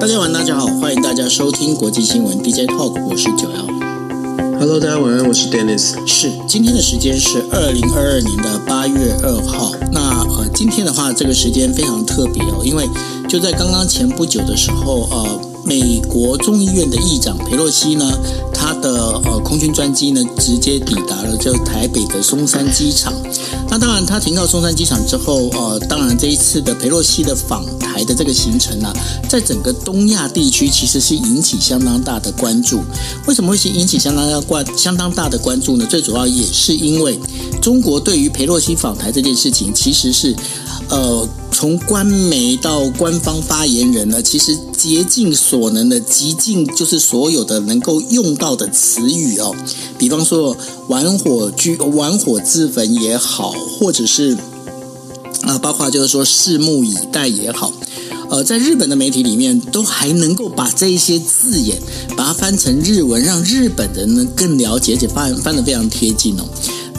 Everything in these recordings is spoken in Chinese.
大家晚，大家好，欢迎大家收听国际新闻 DJ Talk，我是九幺。Hello，大家晚安，我是 Dennis。是，今天的时间是二零二二年的八月二号。那呃，今天的话，这个时间非常特别哦，因为就在刚刚前不久的时候，呃。美国众议院的议长裴洛西呢，他的呃空军专机呢，直接抵达了这台北的松山机场。那当然，他停到松山机场之后，呃，当然这一次的裴洛西的访台的这个行程呢，在整个东亚地区其实是引起相当大的关注。为什么会引起相当要关相当大的关注呢？最主要也是因为中国对于裴洛西访台这件事情，其实是呃。从官媒到官方发言人呢，其实竭尽所能的，极尽就是所有的能够用到的词语哦，比方说玩火炬、玩火自焚也好，或者是啊，包括就是说拭目以待也好，呃，在日本的媒体里面都还能够把这一些字眼把它翻成日文，让日本人呢更了解，而且翻翻得非常贴近哦。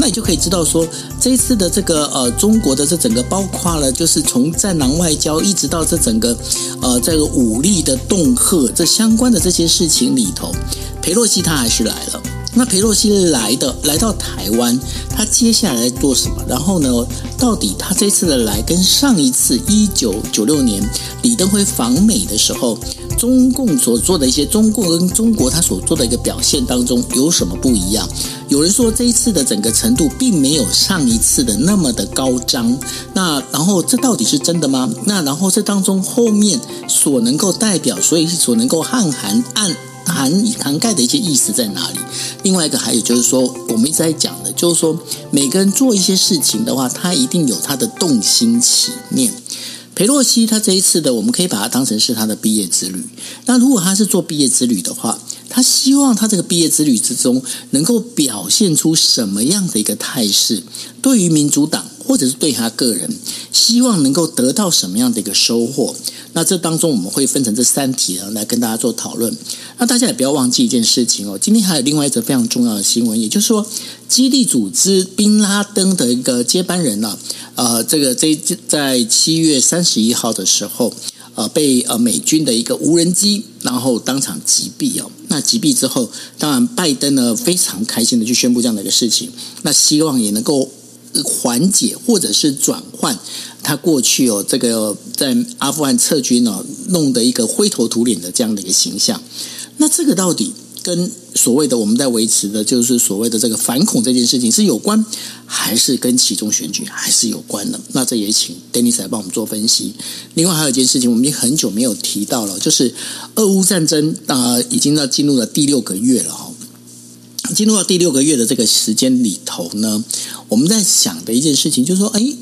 那你就可以知道说，这一次的这个呃，中国的这整个包括了，就是从战狼外交一直到这整个呃，这个武力的恫吓这相关的这些事情里头，裴洛西他还是来了。那裴洛西来的来到台湾，他接下来做什么？然后呢，到底他这次的来跟上一次一九九六年李登辉访美的时候，中共所做的一些中共跟中国他所做的一个表现当中有什么不一样？有人说这一次的整个程度并没有上一次的那么的高涨，那然后这到底是真的吗？那然后这当中后面所能够代表，所以所能够汉含暗涵涵盖的一些意思在哪里？另外一个还有就是说，我们一直在讲的，就是说每个人做一些事情的话，他一定有他的动心起念。裴洛西他这一次的，我们可以把它当成是他的毕业之旅。那如果他是做毕业之旅的话，他希望他这个毕业之旅之中能够表现出什么样的一个态势？对于民主党，或者是对他个人，希望能够得到什么样的一个收获？那这当中我们会分成这三题啊，来跟大家做讨论。那大家也不要忘记一件事情哦，今天还有另外一则非常重要的新闻，也就是说，基地组织宾拉登的一个接班人呢，呃，这个在在七月三十一号的时候。呃，被呃美军的一个无人机，然后当场击毙哦。那击毙之后，当然拜登呢非常开心的去宣布这样的一个事情，那希望也能够缓解或者是转换他过去哦这个在阿富汗撤军哦弄得一个灰头土脸的这样的一个形象。那这个到底？跟所谓的我们在维持的，就是所谓的这个反恐这件事情是有关，还是跟其中选举还是有关的？那这也请 Dennis 来帮我们做分析。另外还有一件事情，我们已经很久没有提到了，就是俄乌战争啊、已经要进入了第六个月了哈。进入到第六个月的这个时间里头呢，我们在想的一件事情就是说，哎，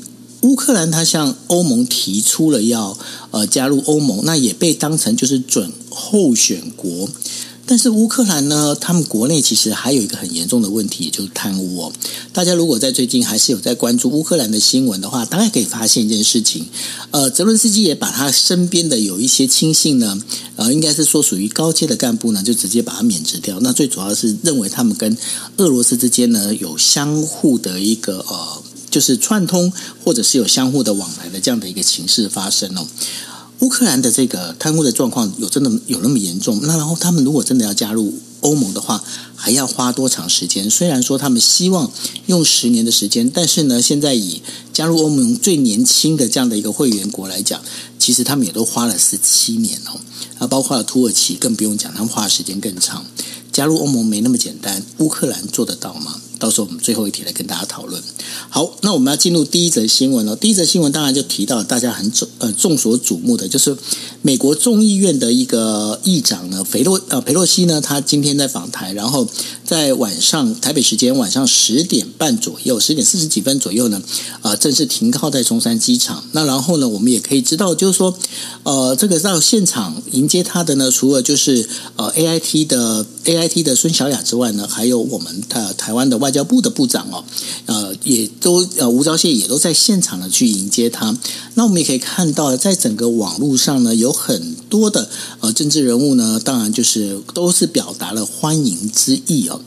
乌克兰它向欧盟提出了要呃加入欧盟，那也被当成就是准候选国。但是乌克兰呢，他们国内其实还有一个很严重的问题，就是贪污哦。大家如果在最近还是有在关注乌克兰的新闻的话，大概可以发现一件事情。呃，泽伦斯基也把他身边的有一些亲信呢，呃，应该是说属于高阶的干部呢，就直接把他免职掉。那最主要是认为他们跟俄罗斯之间呢有相互的一个呃，就是串通，或者是有相互的往来的这样的一个情势发生哦。乌克兰的这个贪污的状况有真的有那么严重？那然后他们如果真的要加入欧盟的话，还要花多长时间？虽然说他们希望用十年的时间，但是呢，现在以加入欧盟最年轻的这样的一个会员国来讲，其实他们也都花了十七年哦。啊，包括了土耳其更不用讲，他们花的时间更长。加入欧盟没那么简单，乌克兰做得到吗？到时候我们最后一题来跟大家讨论。好，那我们要进入第一则新闻了。第一则新闻当然就提到大家很众呃众所瞩目的，就是美国众议院的一个议长呢，裴洛呃裴洛西呢，他今天在访台，然后在晚上台北时间晚上十点半左右，十点四十几分左右呢，呃正式停靠在中山机场。那然后呢，我们也可以知道，就是说，呃，这个到现场迎接他的呢，除了就是呃 AIT 的 AIT 的孙小雅之外呢，还有我们的台湾的。外交部的部长哦，呃，也都呃吴钊燮也都在现场呢去迎接他。那我们也可以看到，在整个网络上呢，有很多的呃政治人物呢，当然就是都是表达了欢迎之意哦。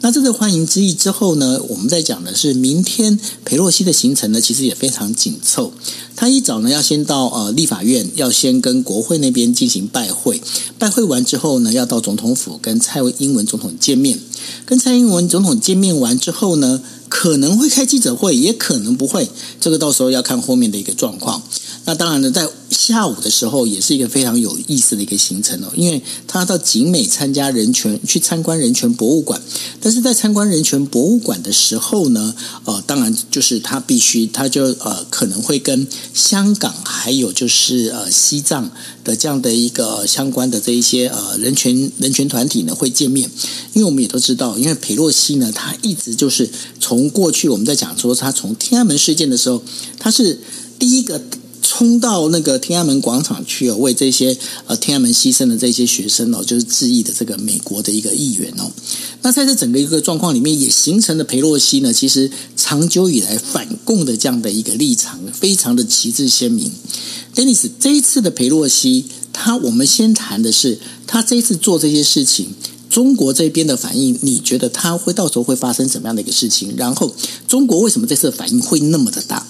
那这个欢迎之意之后呢，我们在讲的是明天裴洛西的行程呢，其实也非常紧凑。他一早呢要先到呃立法院，要先跟国会那边进行拜会，拜会完之后呢，要到总统府跟蔡英文总统见面。跟蔡英文总统见面完之后呢，可能会开记者会，也可能不会，这个到时候要看后面的一个状况。那当然呢，在下午的时候也是一个非常有意思的一个行程哦，因为他到景美参加人权，去参观人权博物馆。但是在参观人权博物馆的时候呢，呃，当然就是他必须，他就呃可能会跟香港还有就是呃西藏的这样的一个相关的这一些呃人权人权团体呢会见面。因为我们也都知道，因为裴洛西呢，他一直就是从过去我们在讲说他从天安门事件的时候，他是第一个。冲到那个天安门广场去哦，为这些呃天安门牺牲的这些学生哦，就是致意的这个美国的一个议员哦。那在这整个一个状况里面，也形成了裴洛西呢，其实长久以来反共的这样的一个立场，非常的旗帜鲜明。Dennis，这一次的裴洛西，他我们先谈的是他这一次做这些事情，中国这边的反应，你觉得他会到时候会发生什么样的一个事情？然后中国为什么这次反应会那么的大？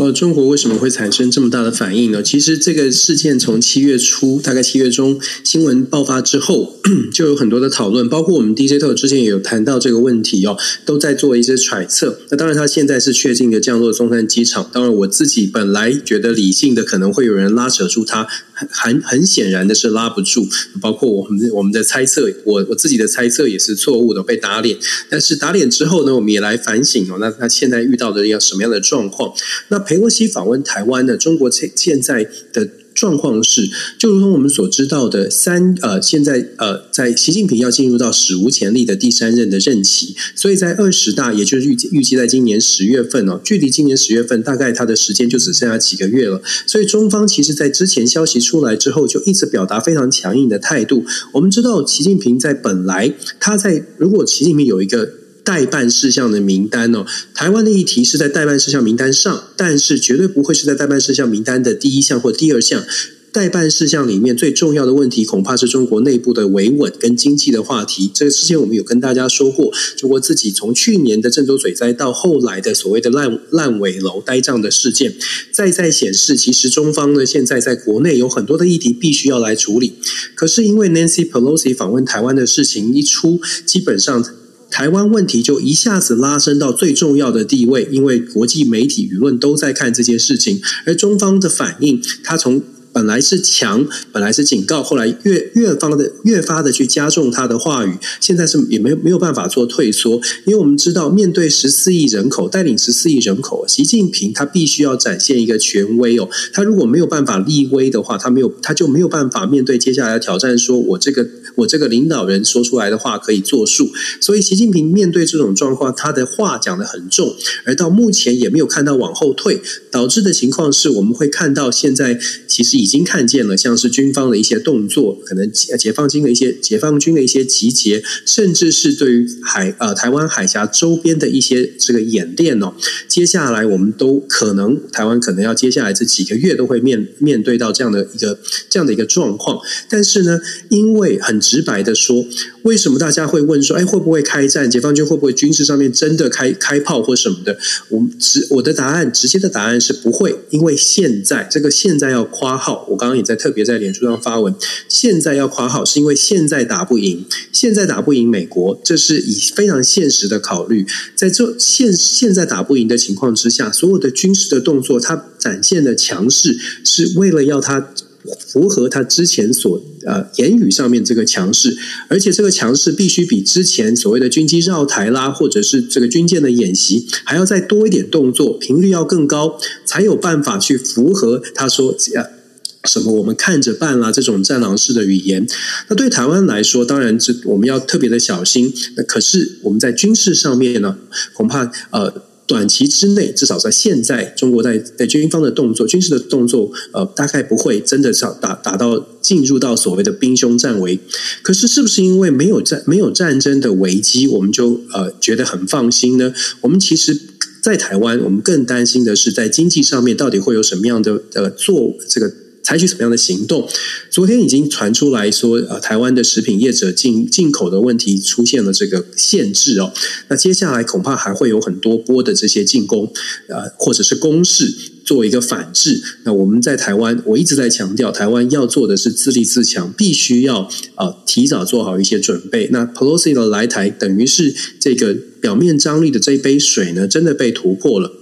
呃，中国为什么会产生这么大的反应呢？其实这个事件从七月初，大概七月中新闻爆发之后，就有很多的讨论，包括我们 DJ 特之前也有谈到这个问题哦，都在做一些揣测。那当然，他现在是确定的降落中山机场。当然，我自己本来觉得理性的可能会有人拉扯住他，很很显然的是拉不住。包括我们我们的猜测，我我自己的猜测也是错误的，被打脸。但是打脸之后呢，我们也来反省哦，那他现在遇到的要什么样的状况？那。裴洛西访问台湾的中国现现在的状况是，就如同我们所知道的，三呃，现在呃，在习近平要进入到史无前例的第三任的任期，所以在二十大，也就是预计预计在今年十月份哦，距离今年十月份大概他的时间就只剩下几个月了，所以中方其实在之前消息出来之后，就一直表达非常强硬的态度。我们知道，习近平在本来他在如果习近平有一个。待办事项的名单哦，台湾的议题是在待办事项名单上，但是绝对不会是在待办事项名单的第一项或第二项。待办事项里面最重要的问题，恐怕是中国内部的维稳跟经济的话题。这个之前我们有跟大家说过，中国自己从去年的郑州水灾到后来的所谓的烂烂尾楼呆账的事件，再再显示，其实中方呢现在在国内有很多的议题必须要来处理。可是因为 Nancy Pelosi 访问台湾的事情一出，基本上。台湾问题就一下子拉升到最重要的地位，因为国际媒体舆论都在看这件事情，而中方的反应，他从。本来是强，本来是警告，后来越越发的越发的去加重他的话语，现在是也没有没有办法做退缩，因为我们知道面对十四亿人口，带领十四亿人口，习近平他必须要展现一个权威哦，他如果没有办法立威的话，他没有他就没有办法面对接下来的挑战，说我这个我这个领导人说出来的话可以作数，所以习近平面对这种状况，他的话讲得很重，而到目前也没有看到往后退，导致的情况是我们会看到现在其实。已已经看见了，像是军方的一些动作，可能解放军的一些解放军的一些集结，甚至是对于海呃台湾海峡周边的一些这个演练哦。接下来我们都可能台湾可能要接下来这几个月都会面面对到这样的一个这样的一个状况。但是呢，因为很直白的说，为什么大家会问说，哎，会不会开战？解放军会不会军事上面真的开开炮或什么的？我直我的答案直接的答案是不会，因为现在这个现在要夸号。我刚刚也在特别在脸书上发文，现在要夸号是因为现在打不赢，现在打不赢美国，这是以非常现实的考虑，在这现现在打不赢的情况之下，所有的军事的动作，它展现的强势，是为了要它符合他之前所呃言语上面这个强势，而且这个强势必须比之前所谓的军机绕台啦，或者是这个军舰的演习还要再多一点动作，频率要更高，才有办法去符合他说呃。什么？我们看着办啦！这种战狼式的语言，那对台湾来说，当然这我们要特别的小心。那可是我们在军事上面呢，恐怕呃短期之内，至少在现在，中国在在军方的动作、军事的动作，呃，大概不会真的上打打到进入到所谓的兵凶战危。可是，是不是因为没有战没有战争的危机，我们就呃觉得很放心呢？我们其实，在台湾，我们更担心的是在经济上面到底会有什么样的呃做这个。采取什么样的行动？昨天已经传出来说，呃，台湾的食品业者进进口的问题出现了这个限制哦。那接下来恐怕还会有很多波的这些进攻，呃，或者是攻势做一个反制。那我们在台湾，我一直在强调，台湾要做的是自立自强，必须要呃提早做好一些准备。那 Pelosi 的来台，等于是这个表面张力的这一杯水呢，真的被突破了。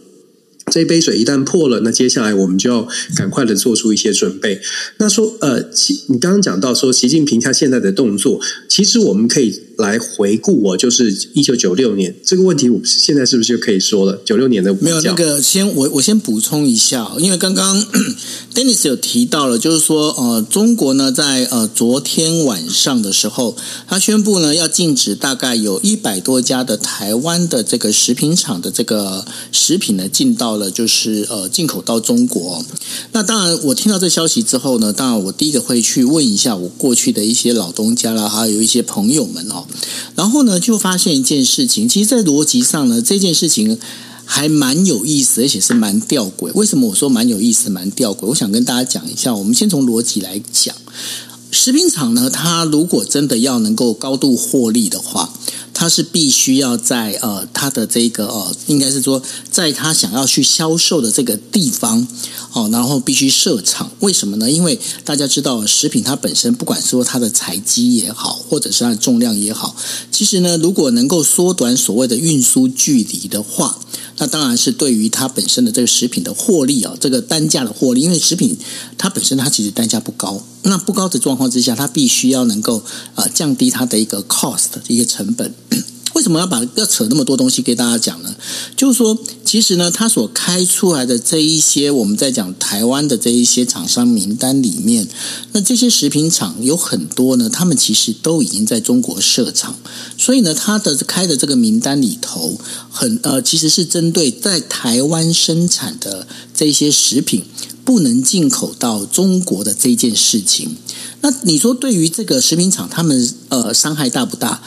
这一杯水一旦破了，那接下来我们就要赶快的做出一些准备。那说，呃，习你刚刚讲到说习近平他现在的动作，其实我们可以来回顾我，就是一九九六年这个问题，我现在是不是就可以说了？九六年的没有那个，先我我先补充一下，因为刚刚 Dennis 有提到了，就是说，呃，中国呢在呃昨天晚上的时候，他宣布呢要禁止大概有一百多家的台湾的这个食品厂的这个食品呢进到。了就是呃进口到中国，那当然我听到这消息之后呢，当然我第一个会去问一下我过去的一些老东家啦，还有一些朋友们哦，然后呢就发现一件事情，其实，在逻辑上呢，这件事情还蛮有意思，而且是蛮吊诡。为什么我说蛮有意思、蛮吊诡？我想跟大家讲一下，我们先从逻辑来讲，食品厂呢，它如果真的要能够高度获利的话。他是必须要在呃他的这个呃，应该是说，在他想要去销售的这个地方哦，然后必须设厂。为什么呢？因为大家知道，食品它本身不管说它的材积也好，或者是它的重量也好，其实呢，如果能够缩短所谓的运输距离的话。那当然是对于它本身的这个食品的获利啊，这个单价的获利，因为食品它本身它其实单价不高，那不高的状况之下，它必须要能够呃降低它的一个 cost 的一个成本。为什么要把要扯那么多东西给大家讲呢？就是说，其实呢，他所开出来的这一些我们在讲台湾的这一些厂商名单里面，那这些食品厂有很多呢，他们其实都已经在中国设厂，所以呢，他的开的这个名单里头，很呃，其实是针对在台湾生产的这些食品不能进口到中国的这件事情。那你说，对于这个食品厂，他们呃伤害大不大？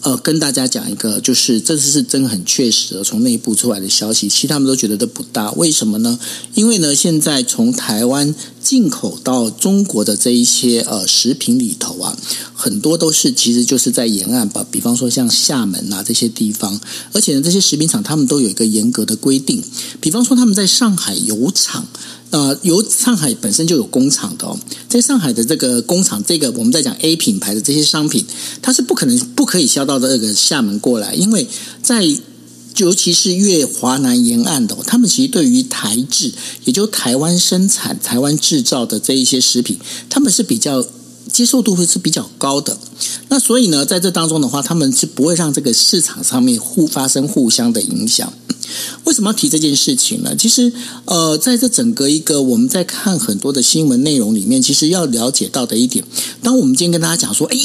呃，跟大家讲一个，就是这次是真很确实的，从内部出来的消息，其实他们都觉得都不大。为什么呢？因为呢，现在从台湾进口到中国的这一些呃食品里头啊，很多都是其实就是在沿岸吧，比方说像厦门啊这些地方，而且呢，这些食品厂他们都有一个严格的规定，比方说他们在上海有厂。呃，由上海本身就有工厂的哦，在上海的这个工厂，这个我们在讲 A 品牌的这些商品，它是不可能不可以销到这个厦门过来，因为在尤其是越华南沿岸的，他们其实对于台制，也就台湾生产、台湾制造的这一些食品，他们是比较接受度会是比较高的。那所以呢，在这当中的话，他们是不会让这个市场上面互发生互相的影响。为什么要提这件事情呢？其实，呃，在这整个一个我们在看很多的新闻内容里面，其实要了解到的一点，当我们今天跟大家讲说，哎。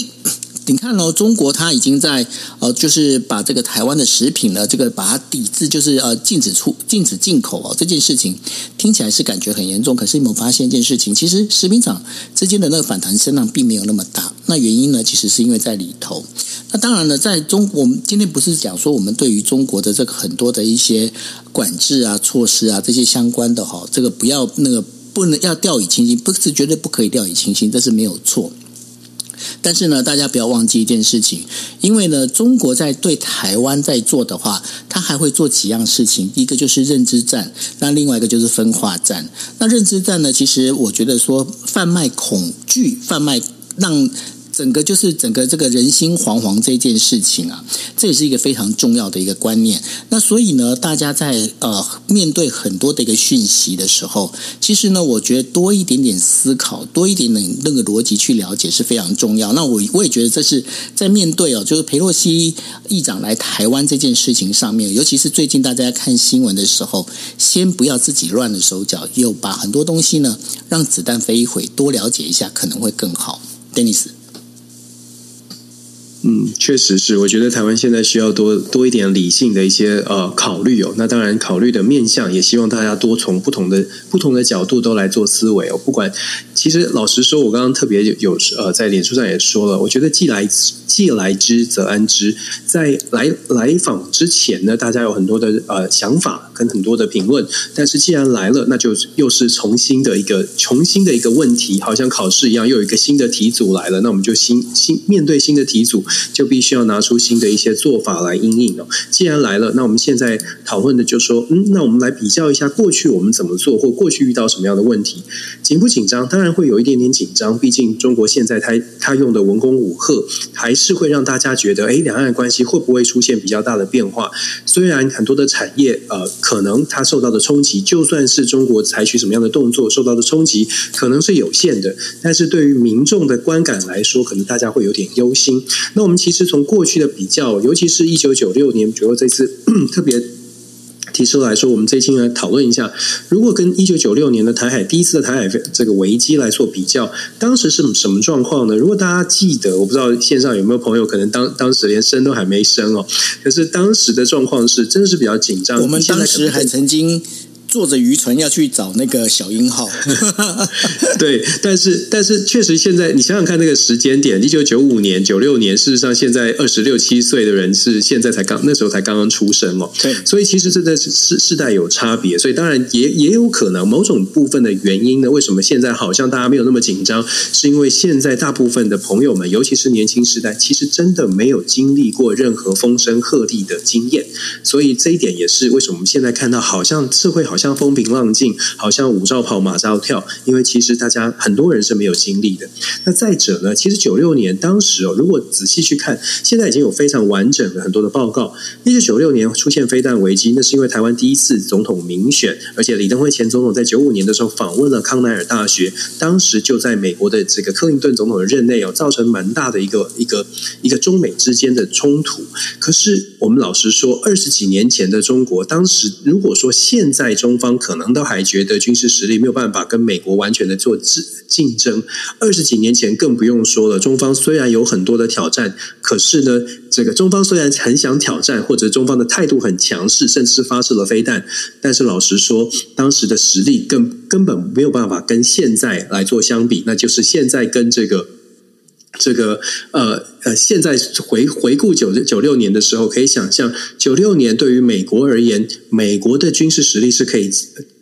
你看哦，中国它已经在呃，就是把这个台湾的食品呢，这个把它抵制，就是呃，禁止出、禁止进口哦。这件事情听起来是感觉很严重，可是你有没有发现一件事情？其实食品厂之间的那个反弹声浪并没有那么大。那原因呢，其实是因为在里头。那当然了，在中国，我们今天不是讲说我们对于中国的这个很多的一些管制啊、措施啊这些相关的哈，这个不要那个不能要掉以轻心，不是绝对不可以掉以轻心，这是没有错。但是呢，大家不要忘记一件事情，因为呢，中国在对台湾在做的话，他还会做几样事情。一个就是认知战，那另外一个就是分化战。那认知战呢，其实我觉得说贩卖恐惧，贩卖让。整个就是整个这个人心惶惶这件事情啊，这也是一个非常重要的一个观念。那所以呢，大家在呃面对很多的一个讯息的时候，其实呢，我觉得多一点点思考，多一点点那个逻辑去了解是非常重要。那我我也觉得这是在面对哦，就是裴洛西议长来台湾这件事情上面，尤其是最近大家看新闻的时候，先不要自己乱了手脚，又把很多东西呢让子弹飞一回，多了解一下可能会更好。Dennis。嗯，确实是，我觉得台湾现在需要多多一点理性的一些呃考虑哦。那当然，考虑的面向也希望大家多从不同的不同的角度都来做思维哦。不管，其实老实说，我刚刚特别有呃在脸书上也说了，我觉得既来既来之则安之。在来来访之前呢，大家有很多的呃想法。跟很多的评论。但是既然来了，那就又是重新的一个重新的一个问题，好像考试一样，又有一个新的题组来了。那我们就新新面对新的题组，就必须要拿出新的一些做法来应应哦。既然来了，那我们现在讨论的就说，嗯，那我们来比较一下过去我们怎么做，或过去遇到什么样的问题，紧不紧张？当然会有一点点紧张，毕竟中国现在他他用的文攻武吓，还是会让大家觉得，哎，两岸关系会不会出现比较大的变化？虽然很多的产业，呃，可能它受到的冲击，就算是中国采取什么样的动作，受到的冲击可能是有限的，但是对于民众的观感来说，可能大家会有点忧心。那我们其实从过去的比较，尤其是一九九六年，比如说这次 特别。提出来说，我们这一期来讨论一下，如果跟一九九六年的台海第一次的台海这个危机来做比较，当时是什么状况呢？如果大家记得，我不知道线上有没有朋友可能当当时连生都还没生哦，可是当时的状况是真的是比较紧张。我们当时还曾经。坐着渔船要去找那个小鹰号，对，但是但是确实现在你想想看那个时间点，一九九五年、九六年，事实上现在二十六七岁的人是现在才刚那时候才刚刚出生哦，对，所以其实这在世世代有差别，所以当然也也有可能某种部分的原因呢，为什么现在好像大家没有那么紧张，是因为现在大部分的朋友们，尤其是年轻时代，其实真的没有经历过任何风声鹤唳的经验，所以这一点也是为什么我们现在看到好像社会好像。像风平浪静，好像五照跑马照跳，因为其实大家很多人是没有经历的。那再者呢，其实九六年当时哦，如果仔细去看，现在已经有非常完整的很多的报告。一九九六年出现飞弹危机，那是因为台湾第一次总统民选，而且李登辉前总统在九五年的时候访问了康奈尔大学，当时就在美国的这个克林顿总统的任内哦，造成蛮大的一个一个一个中美之间的冲突。可是我们老实说，二十几年前的中国，当时如果说现在中中方可能都还觉得军事实力没有办法跟美国完全的做竞争。二十几年前更不用说了，中方虽然有很多的挑战，可是呢，这个中方虽然很想挑战，或者中方的态度很强势，甚至发射了飞弹，但是老实说，当时的实力根根本没有办法跟现在来做相比。那就是现在跟这个这个呃呃，现在回回顾九九六年的时候，可以想象，九六年对于美国而言。美国的军事实力是可以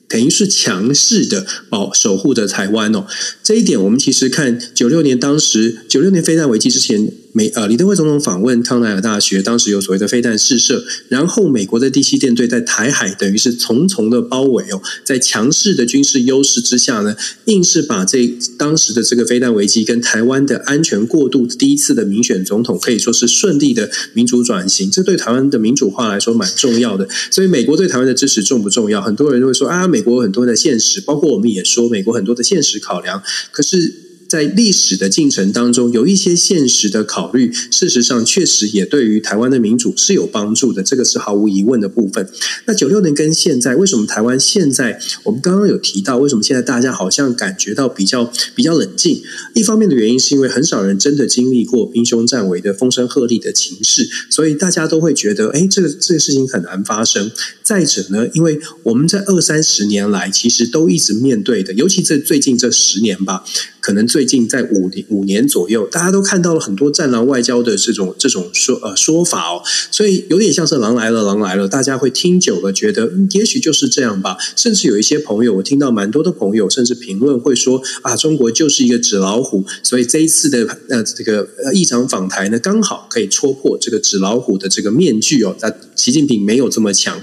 等于是强势的保守护的台湾哦，这一点我们其实看九六年当时九六年非弹危机之前。美呃，李登辉总统访问康奈尔大学，当时有所谓的飞弹试射，然后美国的第七舰队在台海等于是重重的包围哦，在强势的军事优势之下呢，硬是把这当时的这个飞弹危机跟台湾的安全过渡，第一次的民选总统可以说是顺利的民主转型，这对台湾的民主化来说蛮重要的。所以美国对台湾的支持重不重要？很多人都会说啊，美国有很多的现实，包括我们也说美国很多的现实考量，可是。在历史的进程当中，有一些现实的考虑，事实上确实也对于台湾的民主是有帮助的，这个是毫无疑问的部分。那九六年跟现在，为什么台湾现在，我们刚刚有提到，为什么现在大家好像感觉到比较比较冷静？一方面的原因是因为很少人真的经历过兵凶战危的风声鹤唳的情势，所以大家都会觉得，哎，这个这个事情很难发生。再者呢，因为我们在二三十年来其实都一直面对的，尤其这最近这十年吧。可能最近在五年五年左右，大家都看到了很多战狼外交的这种这种说呃说法哦，所以有点像是狼来了，狼来了，大家会听久了，觉得嗯，也许就是这样吧。甚至有一些朋友，我听到蛮多的朋友，甚至评论会说啊，中国就是一个纸老虎，所以这一次的呃这个呃议长访台呢，刚好可以戳破这个纸老虎的这个面具哦。那习近平没有这么强。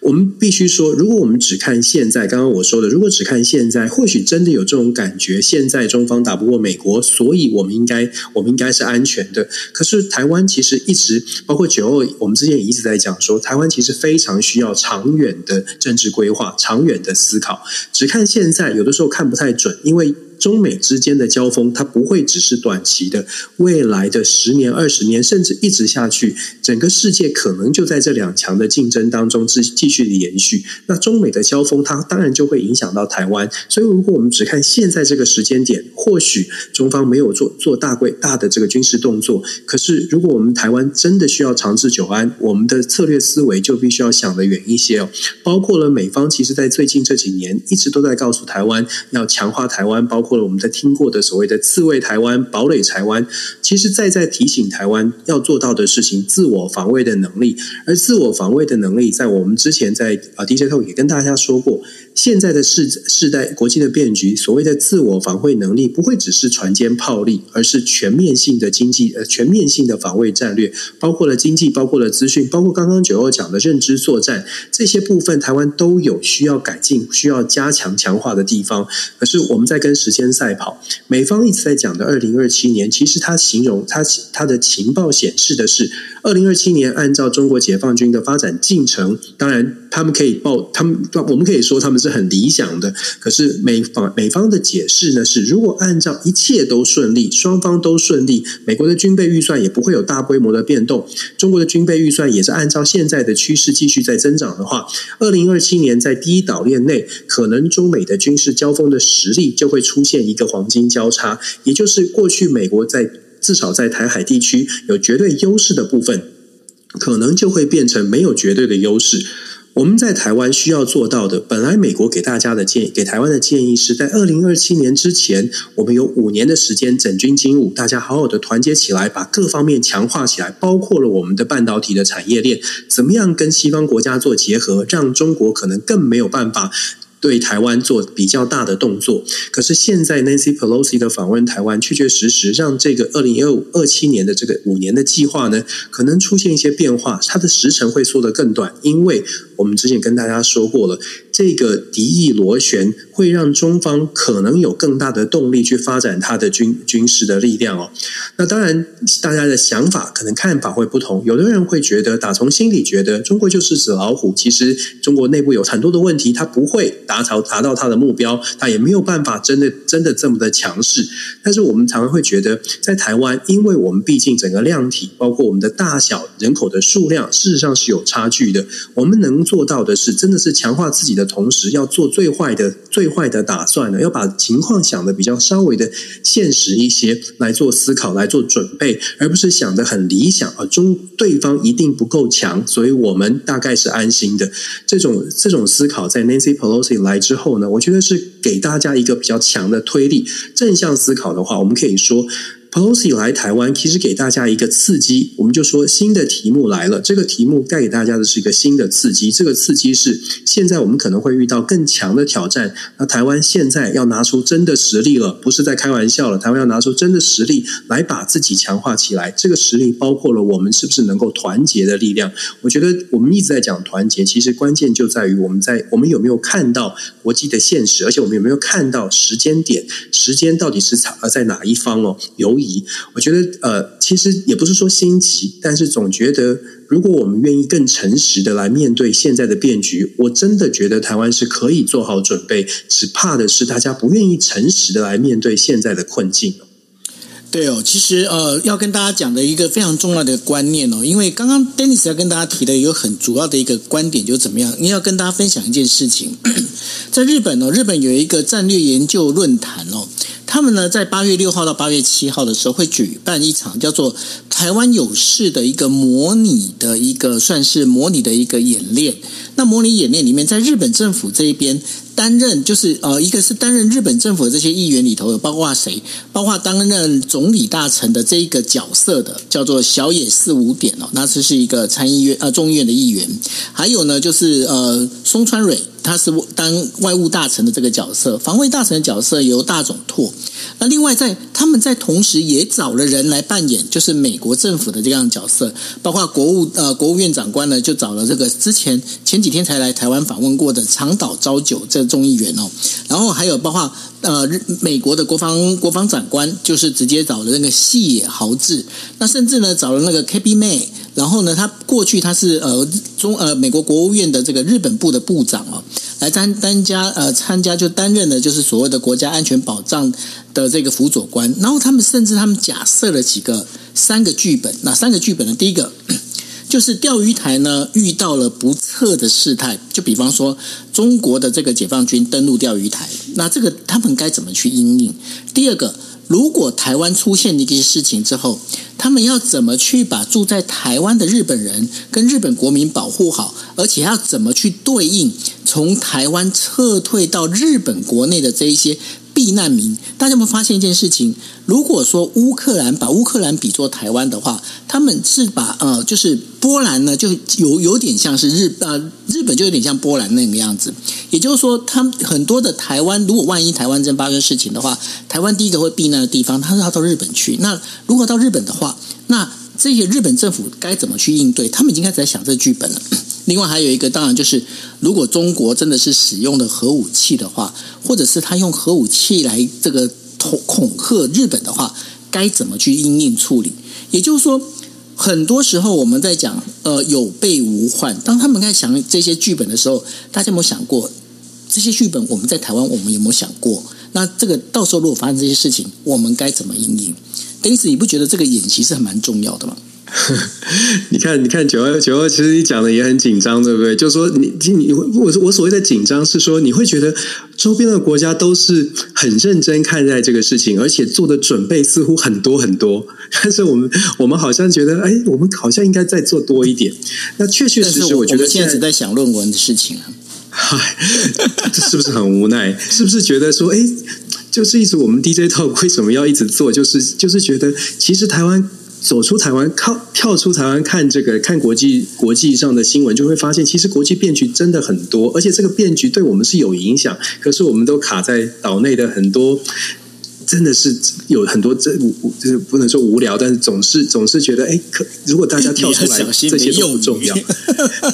我们必须说，如果我们只看现在，刚刚我说的，如果只看现在，或许真的有这种感觉。现在中方打不过美国，所以我们应该，我们应该是安全的。可是台湾其实一直，包括九二，我们之前也一直在讲说，台湾其实非常需要长远的政治规划、长远的思考。只看现在，有的时候看不太准，因为。中美之间的交锋，它不会只是短期的，未来的十年、二十年，甚至一直下去，整个世界可能就在这两强的竞争当中继继续的延续。那中美的交锋，它当然就会影响到台湾。所以，如果我们只看现在这个时间点，或许中方没有做做大规大的这个军事动作。可是，如果我们台湾真的需要长治久安，我们的策略思维就必须要想得远一些哦。包括了美方，其实在最近这几年一直都在告诉台湾要强化台湾，包。或者我们在听过的所谓的自卫台湾、堡垒台湾，其实在在提醒台湾要做到的事情，自我防卫的能力。而自我防卫的能力，在我们之前在啊 DJ Talk 也跟大家说过，现在的世世代国际的变局，所谓的自我防卫能力，不会只是船坚炮利，而是全面性的经济呃全面性的防卫战略，包括了经济，包括了资讯，包括刚刚九欧讲的认知作战这些部分，台湾都有需要改进、需要加强强化的地方。可是我们在跟时间赛跑，美方一直在讲的二零二七年，其实他形容他他的情报显示的是二零二七年，按照中国解放军的发展进程，当然他们可以报他们，我们可以说他们是很理想的。可是美方美方的解释呢是，如果按照一切都顺利，双方都顺利，美国的军备预算也不会有大规模的变动，中国的军备预算也是按照现在的趋势继续在增长的话，二零二七年在第一岛链内，可能中美的军事交锋的实力就会出现一个黄金交叉，也就是过去美国在至少在台海地区有绝对优势的部分，可能就会变成没有绝对的优势。我们在台湾需要做到的，本来美国给大家的建议，给台湾的建议是在二零二七年之前，我们有五年的时间整军经武，大家好好的团结起来，把各方面强化起来，包括了我们的半导体的产业链，怎么样跟西方国家做结合，让中国可能更没有办法。对台湾做比较大的动作，可是现在 Nancy Pelosi 的访问台湾，确确实实让这个二零二五二七年的这个五年的计划呢，可能出现一些变化，它的时程会缩得更短，因为我们之前跟大家说过了，这个敌意螺旋会让中方可能有更大的动力去发展它的军军事的力量哦。那当然，大家的想法可能看法会不同，有的人会觉得，打从心里觉得中国就是纸老虎，其实中国内部有很多的问题，它不会。达到达到他的目标，他也没有办法真的真的这么的强势。但是我们常常会觉得，在台湾，因为我们毕竟整个量体，包括我们的大小、人口的数量，事实上是有差距的。我们能做到的是，真的是强化自己的同时，要做最坏的最坏的打算呢，要把情况想得比较稍微的现实一些来做思考，来做准备，而不是想得很理想啊，中对方一定不够强，所以我们大概是安心的。这种这种思考，在 Nancy Pelosi。来之后呢，我觉得是给大家一个比较强的推力。正向思考的话，我们可以说。Pelosi 来台湾，其实给大家一个刺激。我们就说新的题目来了，这个题目带给大家的是一个新的刺激。这个刺激是现在我们可能会遇到更强的挑战。那台湾现在要拿出真的实力了，不是在开玩笑了。台湾要拿出真的实力来把自己强化起来。这个实力包括了我们是不是能够团结的力量。我觉得我们一直在讲团结，其实关键就在于我们在我们有没有看到国际的现实，而且我们有没有看到时间点，时间到底是在哪一方哦？有疑。我觉得呃，其实也不是说心急，但是总觉得，如果我们愿意更诚实的来面对现在的变局，我真的觉得台湾是可以做好准备，只怕的是大家不愿意诚实的来面对现在的困境。对哦，其实呃，要跟大家讲的一个非常重要的观念哦，因为刚刚 Dennis 要跟大家提的一个很主要的一个观点，就是怎么样？你要跟大家分享一件事情，在日本哦，日本有一个战略研究论坛哦。他们呢，在八月六号到八月七号的时候，会举办一场叫做“台湾有事”的一个模拟的一个，算是模拟的一个演练。那模拟演练里面，在日本政府这一边担任，就是呃，一个是担任日本政府的这些议员里头的，包括谁？包括担任总理大臣的这一个角色的，叫做小野四五点哦，那这是一个参议院呃众议院的议员。还有呢，就是呃松川蕊。他是当外务大臣的这个角色，防卫大臣的角色由大冢拓。那另外在他们在同时也找了人来扮演，就是美国政府的这样的角色，包括国务呃国务院长官呢，就找了这个之前前几天才来台湾访问过的长岛昭久这个众议员哦，然后还有包括呃美国的国防国防长官，就是直接找了那个细野豪志，那甚至呢找了那个 KB May。然后呢，他过去他是呃中呃美国国务院的这个日本部的部长哦，来参参加呃参加就担任的就是所谓的国家安全保障的这个辅佐官。然后他们甚至他们假设了几个三个剧本，哪三个剧本呢？第一个就是钓鱼台呢遇到了不测的事态，就比方说中国的这个解放军登陆钓鱼台，那这个他们该怎么去应应？第二个。如果台湾出现一些事情之后，他们要怎么去把住在台湾的日本人跟日本国民保护好，而且要怎么去对应从台湾撤退到日本国内的这一些避难民，大家有没有发现一件事情？如果说乌克兰把乌克兰比作台湾的话，他们是把呃，就是波兰呢，就有有点像是日呃日本，就有点像波兰那个样子。也就是说，他们很多的台湾，如果万一台湾真发生事情的话，台湾第一个会避难的地方，他是要到日本去。那如果到日本的话，那这些日本政府该怎么去应对？他们已经开始在想这个剧本了。另外还有一个，当然就是，如果中国真的是使用的核武器的话，或者是他用核武器来这个恐恐吓日本的话，该怎么去应应处理？也就是说，很多时候我们在讲呃有备无患。当他们在想这些剧本的时候，大家有没有想过这些剧本？我们在台湾，我们有没有想过？那这个到时候如果发生这些事情，我们该怎么应应？因此，你不觉得这个演习是很蛮重要的吗？你看，你看九二九二，其实你讲的也很紧张，对不对？就是说你你我我所谓的紧张是说，你会觉得周边的国家都是很认真看待这个事情，而且做的准备似乎很多很多。但是我们我们好像觉得，哎，我们好像应该再做多一点。那确确实实，我觉得现在只在想论文的事情啊。嗨，这是不是很无奈？是不是觉得说，哎，就是一直我们 DJ Talk 为什么要一直做？就是就是觉得，其实台湾。走出台湾，靠跳出台湾看这个看国际国际上的新闻，就会发现其实国际变局真的很多，而且这个变局对我们是有影响。可是我们都卡在岛内的很多。真的是有很多这就是不能说无聊，但是总是总是觉得哎，可如果大家跳出来，这些都不重要。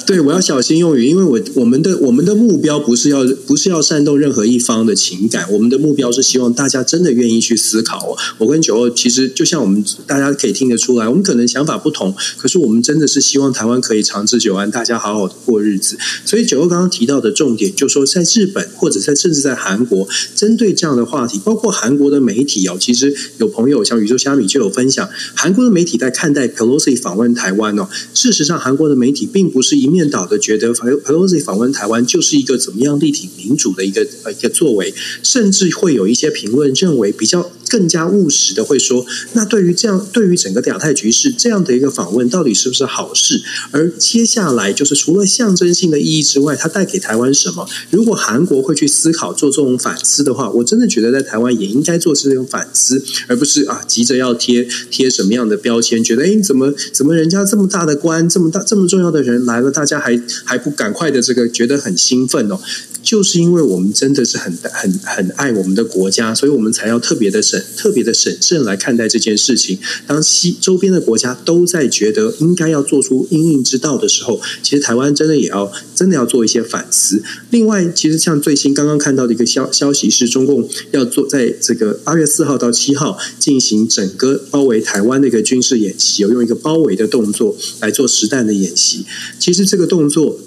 对，我要小心用语，因为我我们的我们的目标不是要不是要煽动任何一方的情感，我们的目标是希望大家真的愿意去思考。我跟九二其实就像我们大家可以听得出来，我们可能想法不同，可是我们真的是希望台湾可以长治久安，大家好好的过日子。所以九二刚刚提到的重点，就是说在日本或者在甚至在韩国，针对这样的话题，包括韩国的。媒体哦，其实有朋友像宇宙虾米就有分享，韩国的媒体在看待 Pelosi 访问台湾哦。事实上，韩国的媒体并不是一面倒的觉得 Pelosi 访问台湾就是一个怎么样力挺民主的一个呃一个作为，甚至会有一些评论认为比较更加务实的会说，那对于这样对于整个亚太局势这样的一个访问，到底是不是好事？而接下来就是除了象征性的意义之外，它带给台湾什么？如果韩国会去思考做这种反思的话，我真的觉得在台湾也应该做。是一种反思，而不是啊急着要贴贴什么样的标签，觉得哎怎么怎么人家这么大的官，这么大这么重要的人来了，大家还还不赶快的这个觉得很兴奋哦。就是因为我们真的是很很很爱我们的国家，所以我们才要特别的审特别的审慎来看待这件事情。当西周边的国家都在觉得应该要做出因应之道的时候，其实台湾真的也要真的要做一些反思。另外，其实像最新刚刚看到的一个消消息是，中共要做在这个八月四号到七号进行整个包围台湾的一个军事演习，有用一个包围的动作来做实弹的演习。其实这个动作。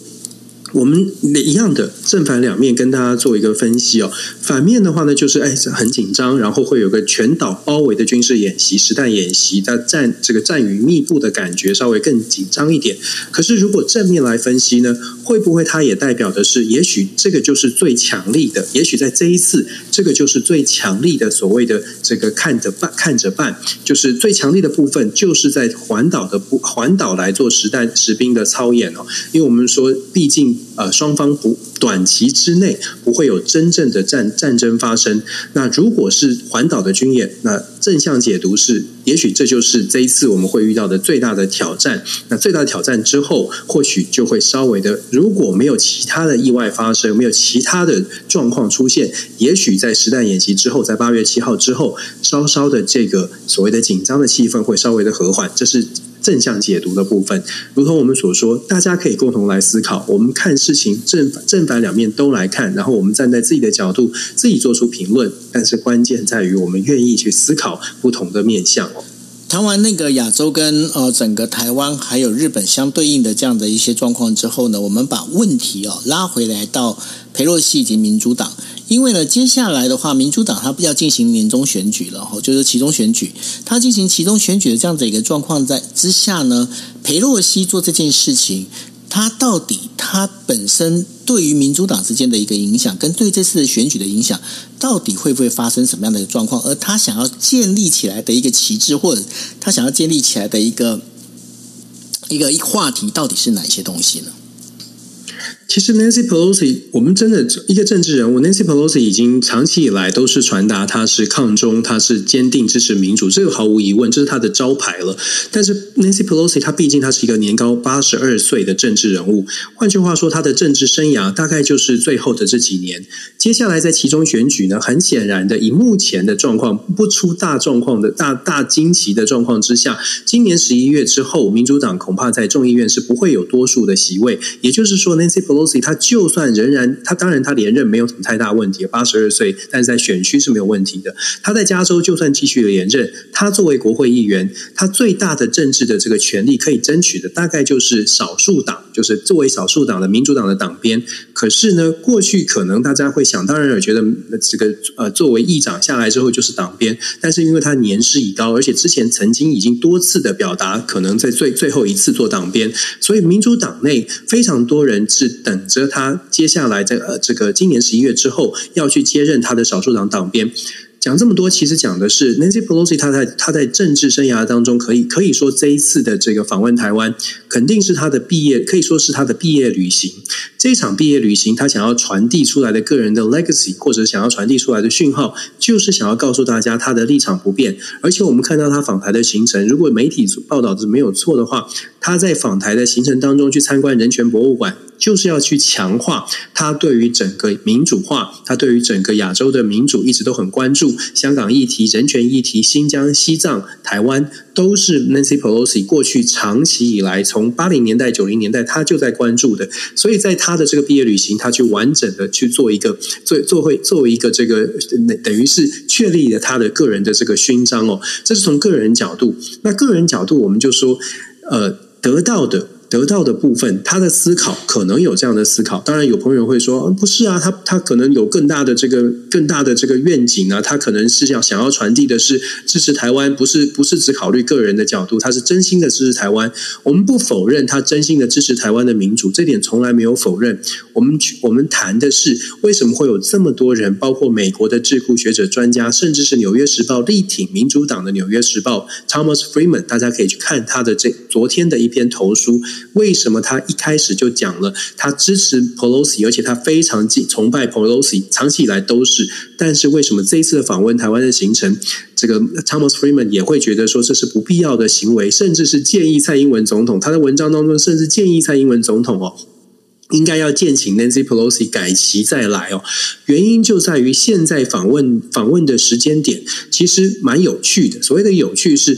我们一样的正反两面跟大家做一个分析哦。反面的话呢，就是哎很紧张，然后会有个全岛包围的军事演习、实弹演习，它战这个战云密布的感觉稍微更紧张一点。可是如果正面来分析呢，会不会它也代表的是，也许这个就是最强力的，也许在这一次，这个就是最强力的所谓的这个看着办，看着办，就是最强力的部分，就是在环岛的不环岛来做实弹实兵的操演哦。因为我们说，毕竟。呃，双方不短期之内不会有真正的战战争发生。那如果是环岛的军演，那正向解读是，也许这就是这一次我们会遇到的最大的挑战。那最大的挑战之后，或许就会稍微的，如果没有其他的意外发生，没有其他的状况出现，也许在实弹演习之后，在八月七号之后，稍稍的这个所谓的紧张的气氛会稍微的和缓。这是。正向解读的部分，如同我们所说，大家可以共同来思考。我们看事情正反正反两面都来看，然后我们站在自己的角度，自己做出评论。但是关键在于我们愿意去思考不同的面向哦。谈完那个亚洲跟呃整个台湾还有日本相对应的这样的一些状况之后呢，我们把问题哦拉回来到裴洛西以及民主党。因为呢，接下来的话，民主党他不要进行年终选举了，哈，就是其中选举。他进行其中选举的这样子一个状况在之下呢，裴洛西做这件事情，他到底他本身对于民主党之间的一个影响，跟对这次的选举的影响，到底会不会发生什么样的一个状况？而他想要建立起来的一个旗帜，或者他想要建立起来的一个一个一个话题，到底是哪些东西呢？其实 Nancy Pelosi，我们真的一个政治人物，Nancy Pelosi 已经长期以来都是传达他是抗中，他是坚定支持民主，这个毫无疑问，这是他的招牌了。但是 Nancy Pelosi，他毕竟他是一个年高八十二岁的政治人物，换句话说，他的政治生涯大概就是最后的这几年。接下来在其中选举呢，很显然的，以目前的状况，不出大状况的大大惊奇的状况之下，今年十一月之后，民主党恐怕在众议院是不会有多数的席位。也就是说，Nancy Pelosi。他就算仍然，他当然他连任没有什么太大问题，八十二岁，但是在选区是没有问题的。他在加州就算继续连任，他作为国会议员，他最大的政治的这个权利可以争取的，大概就是少数党，就是作为少数党的民主党的党鞭。可是呢，过去可能大家会想当然有觉得这个呃，作为议长下来之后就是党鞭，但是因为他年事已高，而且之前曾经已经多次的表达可能在最最后一次做党鞭，所以民主党内非常多人是。等着他接下来在呃这个今年十一月之后要去接任他的少数党党鞭。讲这么多，其实讲的是 Nancy Pelosi，他在他在政治生涯当中，可以可以说这一次的这个访问台湾，肯定是他的毕业，可以说是他的毕业旅行。这场毕业旅行，他想要传递出来的个人的 legacy，或者想要传递出来的讯号，就是想要告诉大家他的立场不变。而且我们看到他访台的行程，如果媒体报道的没有错的话，他在访台的行程当中去参观人权博物馆。就是要去强化他对于整个民主化，他对于整个亚洲的民主一直都很关注。香港议题、人权议题、新疆、西藏、台湾，都是 Nancy Pelosi 过去长期以来从八零年代、九零年代他就在关注的。所以在他的这个毕业旅行，他去完整的去做一个做做会作为一个这个等于是确立了他的个人的这个勋章哦。这是从个人角度。那个人角度，我们就说，呃，得到的。得到的部分，他的思考可能有这样的思考。当然，有朋友会说，不是啊，他他可能有更大的这个更大的这个愿景啊，他可能是要想要传递的是支持台湾，不是不是只考虑个人的角度，他是真心的支持台湾。我们不否认他真心的支持台湾的民主，这点从来没有否认。我们我们谈的是为什么会有这么多人，包括美国的智库学者、专家，甚至是《纽约时报》力挺民主党的《纽约时报》Thomas Freeman，大家可以去看他的这昨天的一篇投书。为什么他一开始就讲了他支持 Pelosi，而且他非常敬崇拜 Pelosi，长期以来都是。但是为什么这一次的访问台湾的行程，这个 Thomas Friedman 也会觉得说这是不必要的行为，甚至是建议蔡英文总统，他的文章当中甚至建议蔡英文总统哦，应该要建请 Nancy Pelosi 改期再来哦。原因就在于现在访问访问的时间点其实蛮有趣的，所谓的有趣是。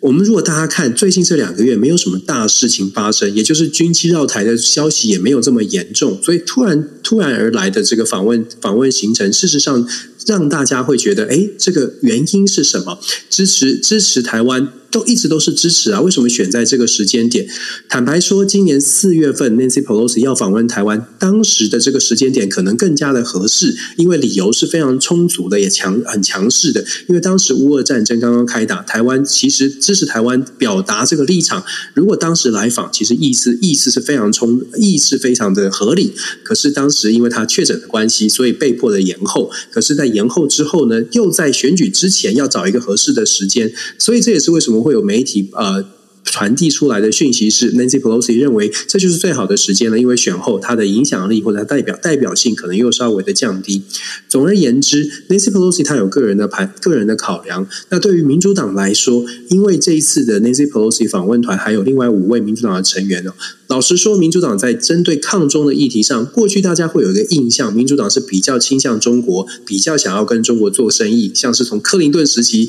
我们如果大家看最近这两个月没有什么大事情发生，也就是军机绕台的消息也没有这么严重，所以突然突然而来的这个访问访问行程，事实上让大家会觉得，诶，这个原因是什么？支持支持台湾。都一直都是支持啊，为什么选在这个时间点？坦白说，今年四月份 Nancy Pelosi 要访问台湾，当时的这个时间点可能更加的合适，因为理由是非常充足的，也强很强势的。因为当时乌俄战争刚刚开打，台湾其实支持台湾，表达这个立场。如果当时来访，其实意思意思是非常充，意思非常的合理。可是当时因为他确诊的关系，所以被迫的延后。可是，在延后之后呢，又在选举之前要找一个合适的时间，所以这也是为什么。会有媒体呃传递出来的讯息是，Nancy Pelosi 认为这就是最好的时间了，因为选后他的影响力或者他代表代表性可能又稍微的降低。总而言之，Nancy Pelosi 他有个人的盘个人的考量。那对于民主党来说，因为这一次的 Nancy Pelosi 访问团还有另外五位民主党的成员呢，老实说，民主党在针对抗中的议题上，过去大家会有一个印象，民主党是比较倾向中国，比较想要跟中国做生意，像是从克林顿时期。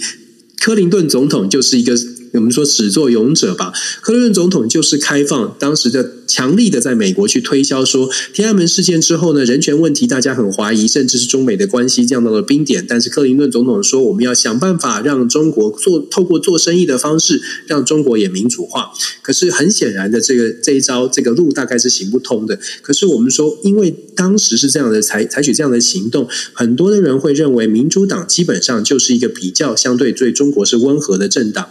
克林顿总统就是一个我们说始作俑者吧。克林顿总统就是开放当时的。强力的在美国去推销说，天安门事件之后呢，人权问题大家很怀疑，甚至是中美的关系降到了冰点。但是克林顿总统说，我们要想办法让中国做透过做生意的方式，让中国也民主化。可是很显然的，这个这一招这个路大概是行不通的。可是我们说，因为当时是这样的采采取这样的行动，很多的人会认为民主党基本上就是一个比较相对对中国是温和的政党。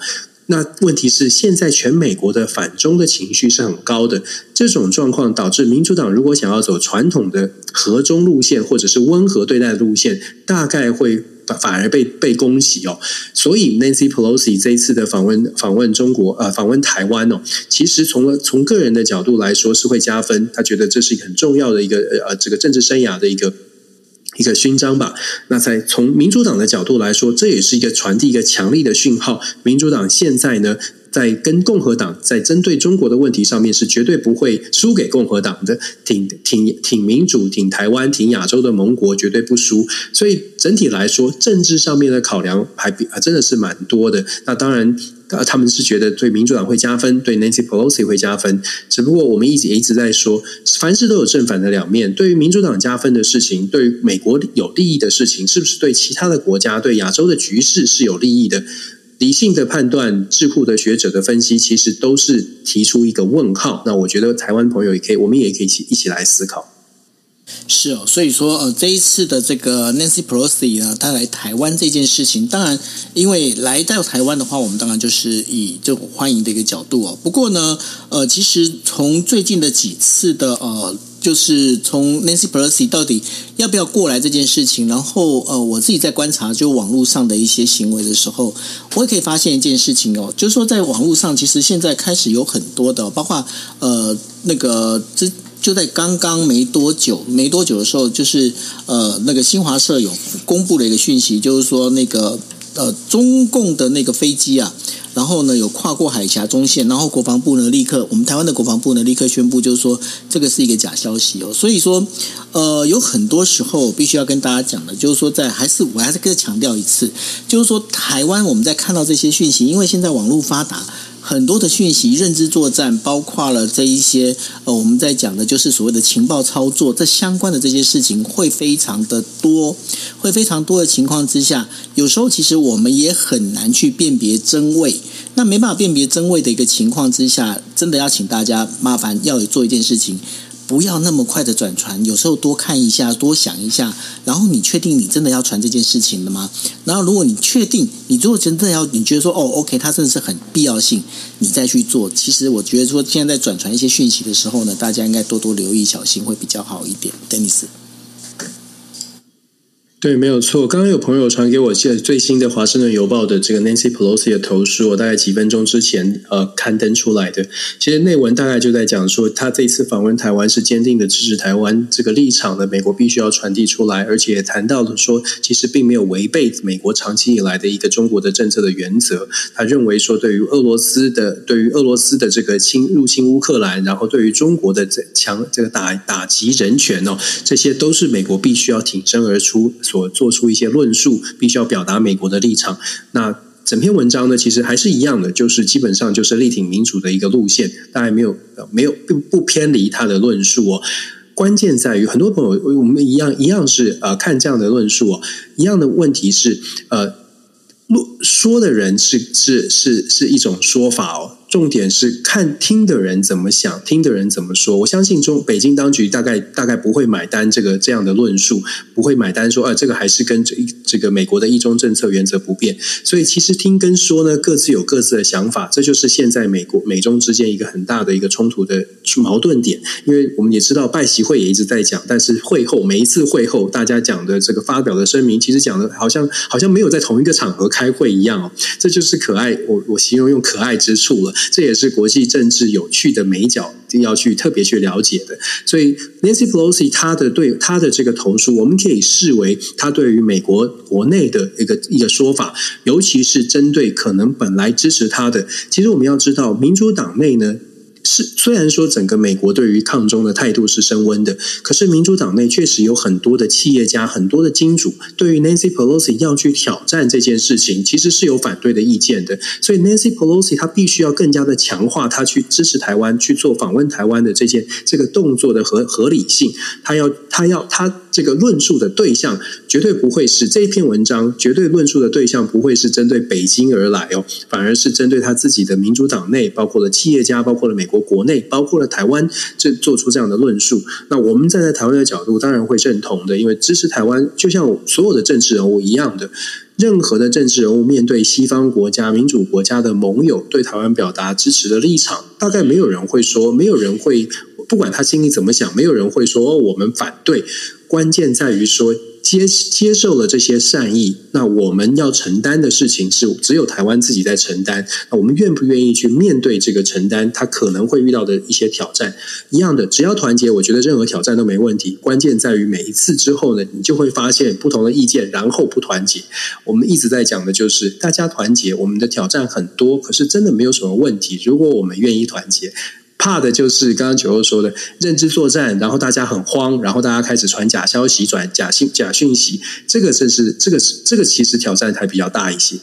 那问题是，现在全美国的反中的情绪是很高的，这种状况导致民主党如果想要走传统的和中路线，或者是温和对待的路线，大概会反反而被被攻击哦。所以 Nancy Pelosi 这一次的访问访问中国呃访问台湾哦，其实从从个人的角度来说是会加分，他觉得这是一个很重要的一个呃这个政治生涯的一个。一个勋章吧。那在从民主党的角度来说，这也是一个传递一个强力的讯号。民主党现在呢，在跟共和党在针对中国的问题上面是绝对不会输给共和党的，挺挺挺民主、挺台湾、挺亚洲的盟国绝对不输。所以整体来说，政治上面的考量还比真的是蛮多的。那当然。他们是觉得对民主党会加分，对 Nancy Pelosi 会加分。只不过我们一直一直在说，凡事都有正反的两面。对于民主党加分的事情，对于美国有利益的事情，是不是对其他的国家、对亚洲的局势是有利益的？理性的判断、智库的学者的分析，其实都是提出一个问号。那我觉得台湾朋友也可以，我们也可以一起一起来思考。是哦，所以说呃，这一次的这个 Nancy Pelosi 呢，他来台湾这件事情，当然，因为来到台湾的话，我们当然就是以这种欢迎的一个角度哦。不过呢，呃，其实从最近的几次的呃，就是从 Nancy Pelosi 到底要不要过来这件事情，然后呃，我自己在观察就网络上的一些行为的时候，我也可以发现一件事情哦，就是说在网络上，其实现在开始有很多的，包括呃那个之。就在刚刚没多久，没多久的时候，就是呃，那个新华社有公布了一个讯息，就是说那个呃，中共的那个飞机啊，然后呢有跨过海峡中线，然后国防部呢立刻，我们台湾的国防部呢立刻宣布，就是说这个是一个假消息哦。所以说，呃，有很多时候必须要跟大家讲的，就是说在还是我还是跟强调一次，就是说台湾我们在看到这些讯息，因为现在网络发达。很多的讯息、认知作战，包括了这一些呃，我们在讲的就是所谓的情报操作，这相关的这些事情会非常的多，会非常多的情况之下，有时候其实我们也很难去辨别真伪。那没办法辨别真伪的一个情况之下，真的要请大家麻烦要做一件事情。不要那么快的转传，有时候多看一下，多想一下，然后你确定你真的要传这件事情了吗？然后如果你确定你如果真的要，你觉得说哦，OK，它真的是很必要性，你再去做。其实我觉得说现在在转传一些讯息的时候呢，大家应该多多留意、小心会比较好一点。Dennis。对，没有错。刚刚有朋友传给我现在最新的《华盛顿邮报》的这个 Nancy Pelosi 的投书，我大概几分钟之前呃刊登出来的。其实内文大概就在讲说，他这次访问台湾是坚定的支持台湾这个立场的，美国必须要传递出来，而且也谈到了说，其实并没有违背美国长期以来的一个中国的政策的原则。他认为说，对于俄罗斯的对于俄罗斯的这个侵入侵乌克兰，然后对于中国的这强这个打打击人权哦，这些都是美国必须要挺身而出。所做出一些论述，必须要表达美国的立场。那整篇文章呢，其实还是一样的，就是基本上就是力挺民主的一个路线，当然没有没有不不偏离他的论述哦。关键在于很多朋友我们一样一样是呃看这样的论述哦，一样的问题是呃，说的人是是是是一种说法哦。重点是看听的人怎么想，听的人怎么说。我相信中北京当局大概大概不会买单这个这样的论述，不会买单说，啊，这个还是跟这这个美国的一中政策原则不变。所以其实听跟说呢，各自有各自的想法，这就是现在美国美中之间一个很大的一个冲突的矛盾点。因为我们也知道，拜习会也一直在讲，但是会后每一次会后，大家讲的这个发表的声明，其实讲的好像好像没有在同一个场合开会一样哦。这就是可爱，我我形容用可爱之处了。这也是国际政治有趣的美角，一定要去特别去了解的。所以，Nancy Pelosi 她的对她的这个投诉，我们可以视为她对于美国国内的一个一个说法，尤其是针对可能本来支持她的。其实我们要知道，民主党内呢。是，虽然说整个美国对于抗中的态度是升温的，可是民主党内确实有很多的企业家、很多的金主，对于 Nancy Pelosi 要去挑战这件事情，其实是有反对的意见的。所以 Nancy Pelosi 他必须要更加的强化他去支持台湾、去做访问台湾的这件这个动作的合合理性。他要，他要，他这个论述的对象绝对不会是这篇文章，绝对论述的对象不会是针对北京而来哦，反而是针对他自己的民主党内，包括了企业家，包括了美国。国内包括了台湾，这做出这样的论述，那我们站在台湾的角度，当然会认同的，因为支持台湾，就像所有的政治人物一样的，任何的政治人物面对西方国家、民主国家的盟友对台湾表达支持的立场，大概没有人会说，没有人会，不管他心里怎么想，没有人会说，哦，我们反对。关键在于说。接接受了这些善意，那我们要承担的事情是只有台湾自己在承担。那我们愿不愿意去面对这个承担？他可能会遇到的一些挑战，一样的，只要团结，我觉得任何挑战都没问题。关键在于每一次之后呢，你就会发现不同的意见，然后不团结。我们一直在讲的就是大家团结，我们的挑战很多，可是真的没有什么问题。如果我们愿意团结。怕的就是刚刚九欧说的认知作战，然后大家很慌，然后大家开始传假消息、转假信、假讯息，这个正是这个是这个其实挑战还比较大一些。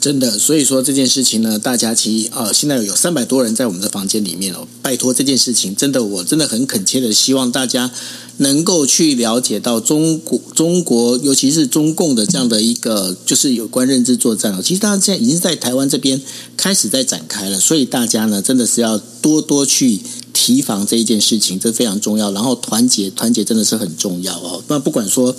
真的，所以说这件事情呢，大家其实呃，现在有三百多人在我们的房间里面哦，拜托这件事情，真的我真的很恳切的希望大家能够去了解到中国中国，尤其是中共的这样的一个就是有关认知作战哦，其实大家现在已经在台湾这边开始在展开了，所以大家呢真的是要多多去。提防这一件事情，这非常重要。然后团结，团结真的是很重要哦。那不管说，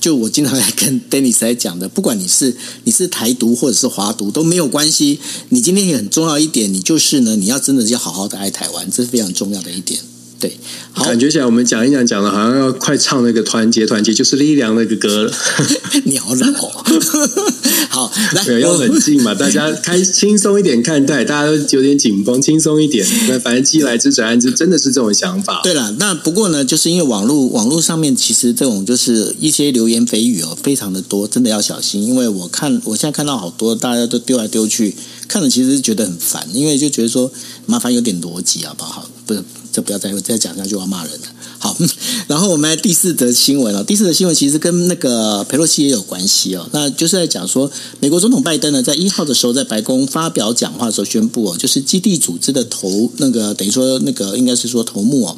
就我经常来跟 Dennis 来讲的，不管你是你是台独或者是华独都没有关系。你今天也很重要一点，你就是呢，你要真的要好好的爱台湾，这是非常重要的一点。对，好，感觉起来我们讲一讲，讲的好像要快唱那个团结团结就是力量那个歌了。你好老哦。好，来，要冷静嘛，大家开轻松一点看待，大家都有点紧绷，轻松一点。那反正既来之则安之，真的是这种想法。对了，那不过呢，就是因为网络网络上面其实这种就是一些流言蜚语哦，非常的多，真的要小心。因为我看我现在看到好多大家都丢来丢去，看了其实觉得很烦，因为就觉得说麻烦有点逻辑好不好？不是。这不要再再讲下去，我要骂人了。好，然后我们来第四则新闻了。第四则新闻其实跟那个佩洛西也有关系哦。那就是在讲说，美国总统拜登呢，在一号的时候在白宫发表讲话的时候宣布哦，就是基地组织的头那个等于说那个应该是说头目哦。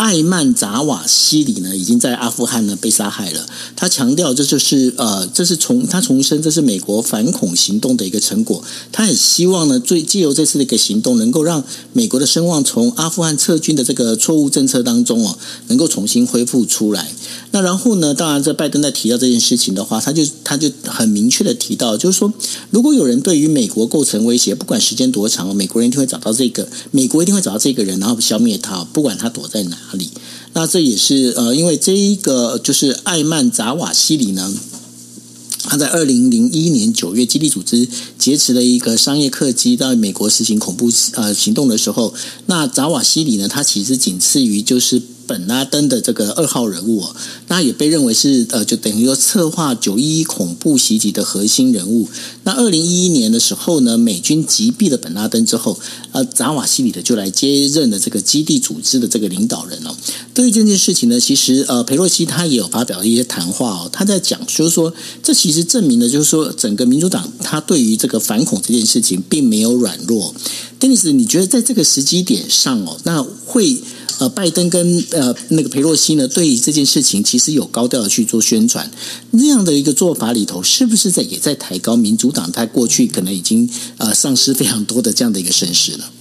艾曼扎瓦西里呢，已经在阿富汗呢被杀害了。他强调，这就是呃，这是重他重申，这是美国反恐行动的一个成果。他也希望呢，最借由这次的一个行动，能够让美国的声望从阿富汗撤军的这个错误政策当中哦，能够重新恢复出来。那然后呢，当然，这拜登在提到这件事情的话，他就他就很明确的提到，就是说，如果有人对于美国构成威胁，不管时间多长，美国人一定会找到这个，美国一定会找到这个人，然后消灭他，不管他躲在哪。里，那这也是呃，因为这一个就是艾曼扎瓦西里呢，他在二零零一年九月，基地组织劫持了一个商业客机到美国实行恐怖呃行动的时候，那扎瓦西里呢，他其实仅次于就是。本拉登的这个二号人物，哦那也被认为是呃，就等于说策划九一一恐怖袭击的核心人物。那二零一一年的时候呢，美军击毙了本拉登之后，呃，扎瓦西里的就来接任了这个基地组织的这个领导人哦。对于这件事情呢，其实呃，佩洛西他也有发表一些谈话哦，他在讲就是说，这其实证明了就是说，整个民主党他对于这个反恐这件事情并没有软弱。丹尼斯，你觉得在这个时机点上哦，那会？呃，拜登跟呃那个佩洛西呢，对于这件事情其实有高调的去做宣传，那样的一个做法里头，是不是在也在抬高民主党他过去可能已经呃丧失非常多的这样的一个声势了？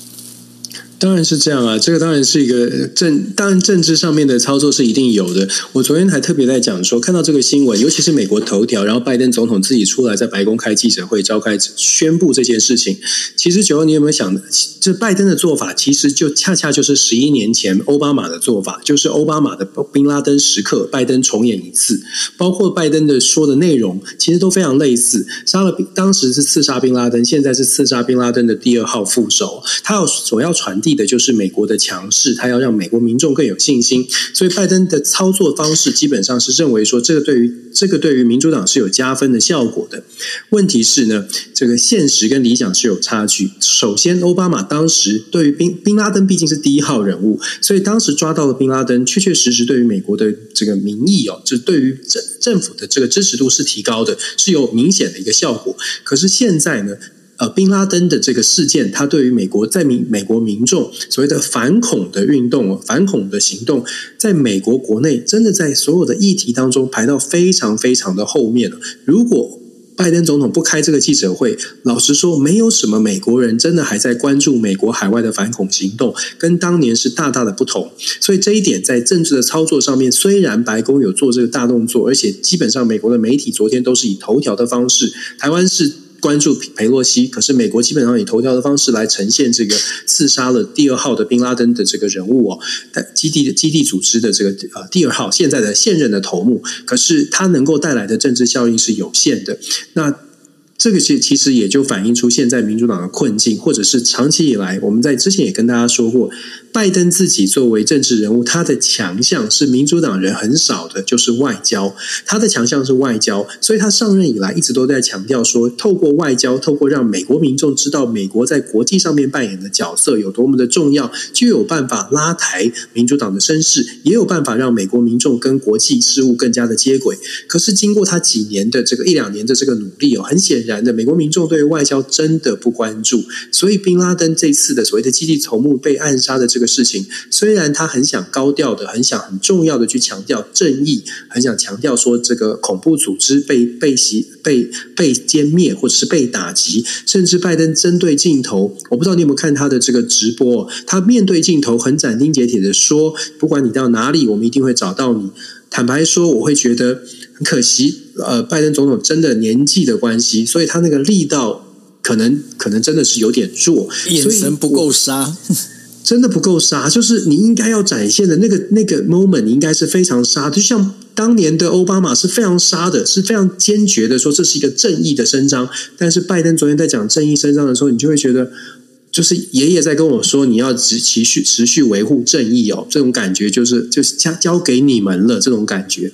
当然是这样啊，这个当然是一个政，当然政治上面的操作是一定有的。我昨天还特别在讲说，看到这个新闻，尤其是美国头条，然后拜登总统自己出来在白宫开记者会，召开宣布这件事情。其实九欧，你有没有想，这拜登的做法，其实就恰恰就是十一年前奥巴马的做法，就是奥巴马的宾拉登时刻，拜登重演一次。包括拜登的说的内容，其实都非常类似。杀了当时是刺杀宾拉登，现在是刺杀宾拉登的第二号副手，他要所要传递。的就是美国的强势，他要让美国民众更有信心，所以拜登的操作方式基本上是认为说，这个对于这个对于民主党是有加分的效果的。问题是呢，这个现实跟理想是有差距。首先，奥巴马当时对于宾宾拉登毕竟是第一号人物，所以当时抓到了宾拉登，确确实实对于美国的这个民意哦，就对于政政府的这个支持度是提高的，是有明显的一个效果。可是现在呢？呃，宾拉登的这个事件，他对于美国在民美国民众所谓的反恐的运动、反恐的行动，在美国国内真的在所有的议题当中排到非常非常的后面了。如果拜登总统不开这个记者会，老实说，没有什么美国人真的还在关注美国海外的反恐行动，跟当年是大大的不同。所以这一点在政治的操作上面，虽然白宫有做这个大动作，而且基本上美国的媒体昨天都是以头条的方式，台湾是。关注佩洛西，可是美国基本上以头条的方式来呈现这个刺杀了第二号的宾拉登的这个人物哦，但基地的基地组织的这个呃第二号现在的现任的头目，可是他能够带来的政治效应是有限的。那这个其其实也就反映出现在民主党的困境，或者是长期以来我们在之前也跟大家说过。拜登自己作为政治人物，他的强项是民主党人很少的，就是外交。他的强项是外交，所以他上任以来一直都在强调说，透过外交，透过让美国民众知道美国在国际上面扮演的角色有多么的重要，就有办法拉抬民主党的声势，也有办法让美国民众跟国际事务更加的接轨。可是经过他几年的这个一两年的这个努力哦，很显然然的，美国民众对外交真的不关注。所以，宾拉登这次的所谓的基地头目被暗杀的。这个事情虽然他很想高调的、很想很重要的去强调正义，很想强调说这个恐怖组织被被袭、被被歼灭或者是被打击，甚至拜登针对镜头，我不知道你有没有看他的这个直播，他面对镜头很斩钉截铁的说：“不管你到哪里，我们一定会找到你。”坦白说，我会觉得很可惜。呃，拜登总统真的年纪的关系，所以他那个力道可能可能真的是有点弱，眼神不够杀。真的不够杀，就是你应该要展现的那个那个 moment，你应该是非常杀，就像当年的奥巴马是非常杀的，是非常坚决的说这是一个正义的伸张。但是拜登昨天在讲正义伸张的时候，你就会觉得，就是爷爷在跟我说你要持持续持续维护正义哦，这种感觉就是就是交交给你们了，这种感觉。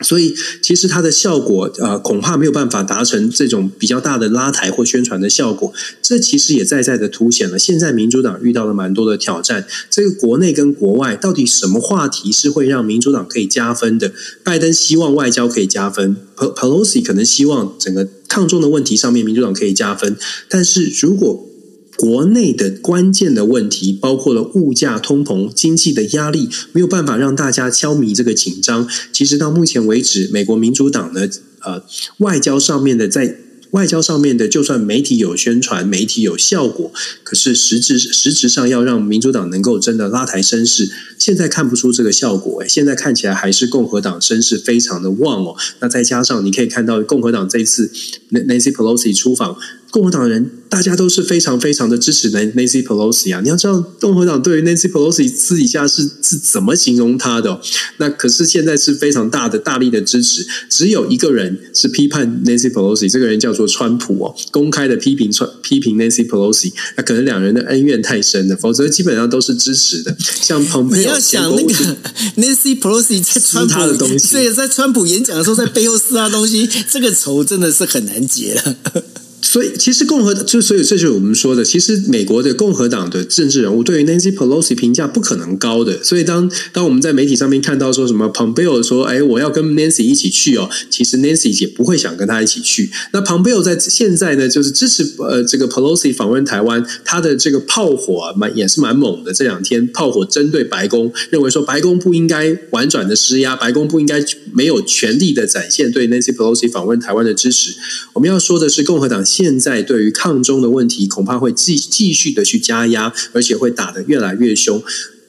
所以，其实它的效果，呃，恐怕没有办法达成这种比较大的拉抬或宣传的效果。这其实也在在的凸显了，现在民主党遇到了蛮多的挑战。这个国内跟国外，到底什么话题是会让民主党可以加分的？拜登希望外交可以加分，Pelosi 可能希望整个抗中的问题上面民主党可以加分。但是如果国内的关键的问题，包括了物价、通膨、经济的压力，没有办法让大家消弭这个紧张。其实到目前为止，美国民主党的呃外交上面的在。外交上面的，就算媒体有宣传，媒体有效果，可是实质实质上要让民主党能够真的拉抬声势，现在看不出这个效果。诶，现在看起来还是共和党声势非常的旺哦。那再加上你可以看到，共和党这一次 Nancy Pelosi 出访。共和党人大家都是非常非常的支持 Nancy Pelosi 啊！你要知道，共和党对于 Nancy Pelosi 私底下是是怎么形容他的？那可是现在是非常大的大力的支持。只有一个人是批判 Nancy Pelosi，这个人叫做川普哦，公开的批评川批评 Nancy Pelosi。那可能两人的恩怨太深了，否则基本上都是支持的。像蓬佩奥，你要想那个 Nancy Pelosi 在川普他的东西，对在川普演讲的时候，在背后撕他东西，这个仇真的是很难结了。所以，其实共和就所以这就是我们说的，其实美国的共和党的政治人物对于 Nancy Pelosi 评价不可能高的。所以当当我们在媒体上面看到说什么 Pompeo 说，哎，我要跟 Nancy 一起去哦，其实 Nancy 也不会想跟他一起去。那 Pompeo 在现在呢，就是支持呃这个 Pelosi 访问台湾，他的这个炮火，蛮也是蛮猛的。这两天炮火针对白宫，认为说白宫不应该婉转的施压，白宫不应该没有权力的展现对 Nancy Pelosi 访问台湾的支持。我们要说的是共和党。现在对于抗中的问题，恐怕会继继续的去加压，而且会打得越来越凶。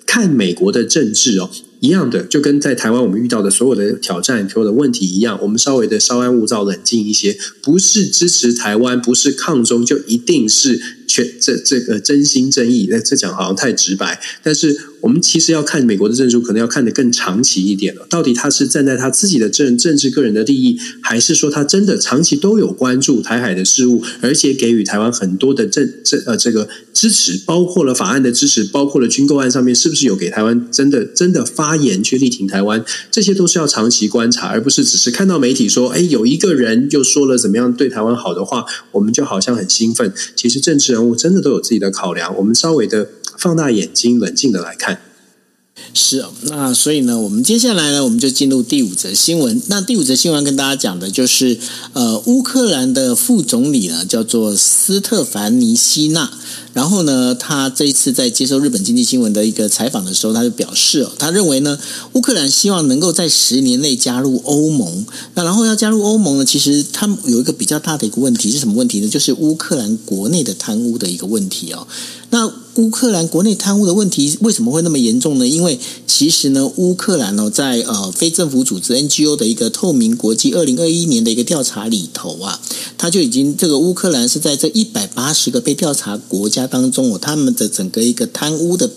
看美国的政治哦，一样的，就跟在台湾我们遇到的所有的挑战、所有的问题一样，我们稍微的稍安勿躁、冷静一些，不是支持台湾，不是抗中，就一定是全这这个真心真意。那这讲好像太直白，但是。我们其实要看美国的政治，可能要看得更长期一点了。到底他是站在他自己的政政治个人的利益，还是说他真的长期都有关注台海的事务，而且给予台湾很多的政政呃这个支持，包括了法案的支持，包括了军购案上面是不是有给台湾真的真的发言去力挺台湾？这些都是要长期观察，而不是只是看到媒体说，哎，有一个人又说了怎么样对台湾好的话，我们就好像很兴奋。其实政治人物我真的都有自己的考量，我们稍微的。放大眼睛，冷静的来看。是啊，那所以呢，我们接下来呢，我们就进入第五则新闻。那第五则新闻跟大家讲的就是，呃，乌克兰的副总理呢，叫做斯特凡尼希娜。然后呢，他这一次在接受日本经济新闻的一个采访的时候，他就表示哦，他认为呢，乌克兰希望能够在十年内加入欧盟。那然后要加入欧盟呢，其实他有一个比较大的一个问题是什么问题呢？就是乌克兰国内的贪污的一个问题哦。那乌克兰国内贪污的问题为什么会那么严重呢？因为其实呢，乌克兰呢，在呃非政府组织 NGO 的一个透明国际二零二一年的一个调查里头啊，他就已经这个乌克兰是在这一百八十个被调查国家当中哦，他们的整个一个贪污的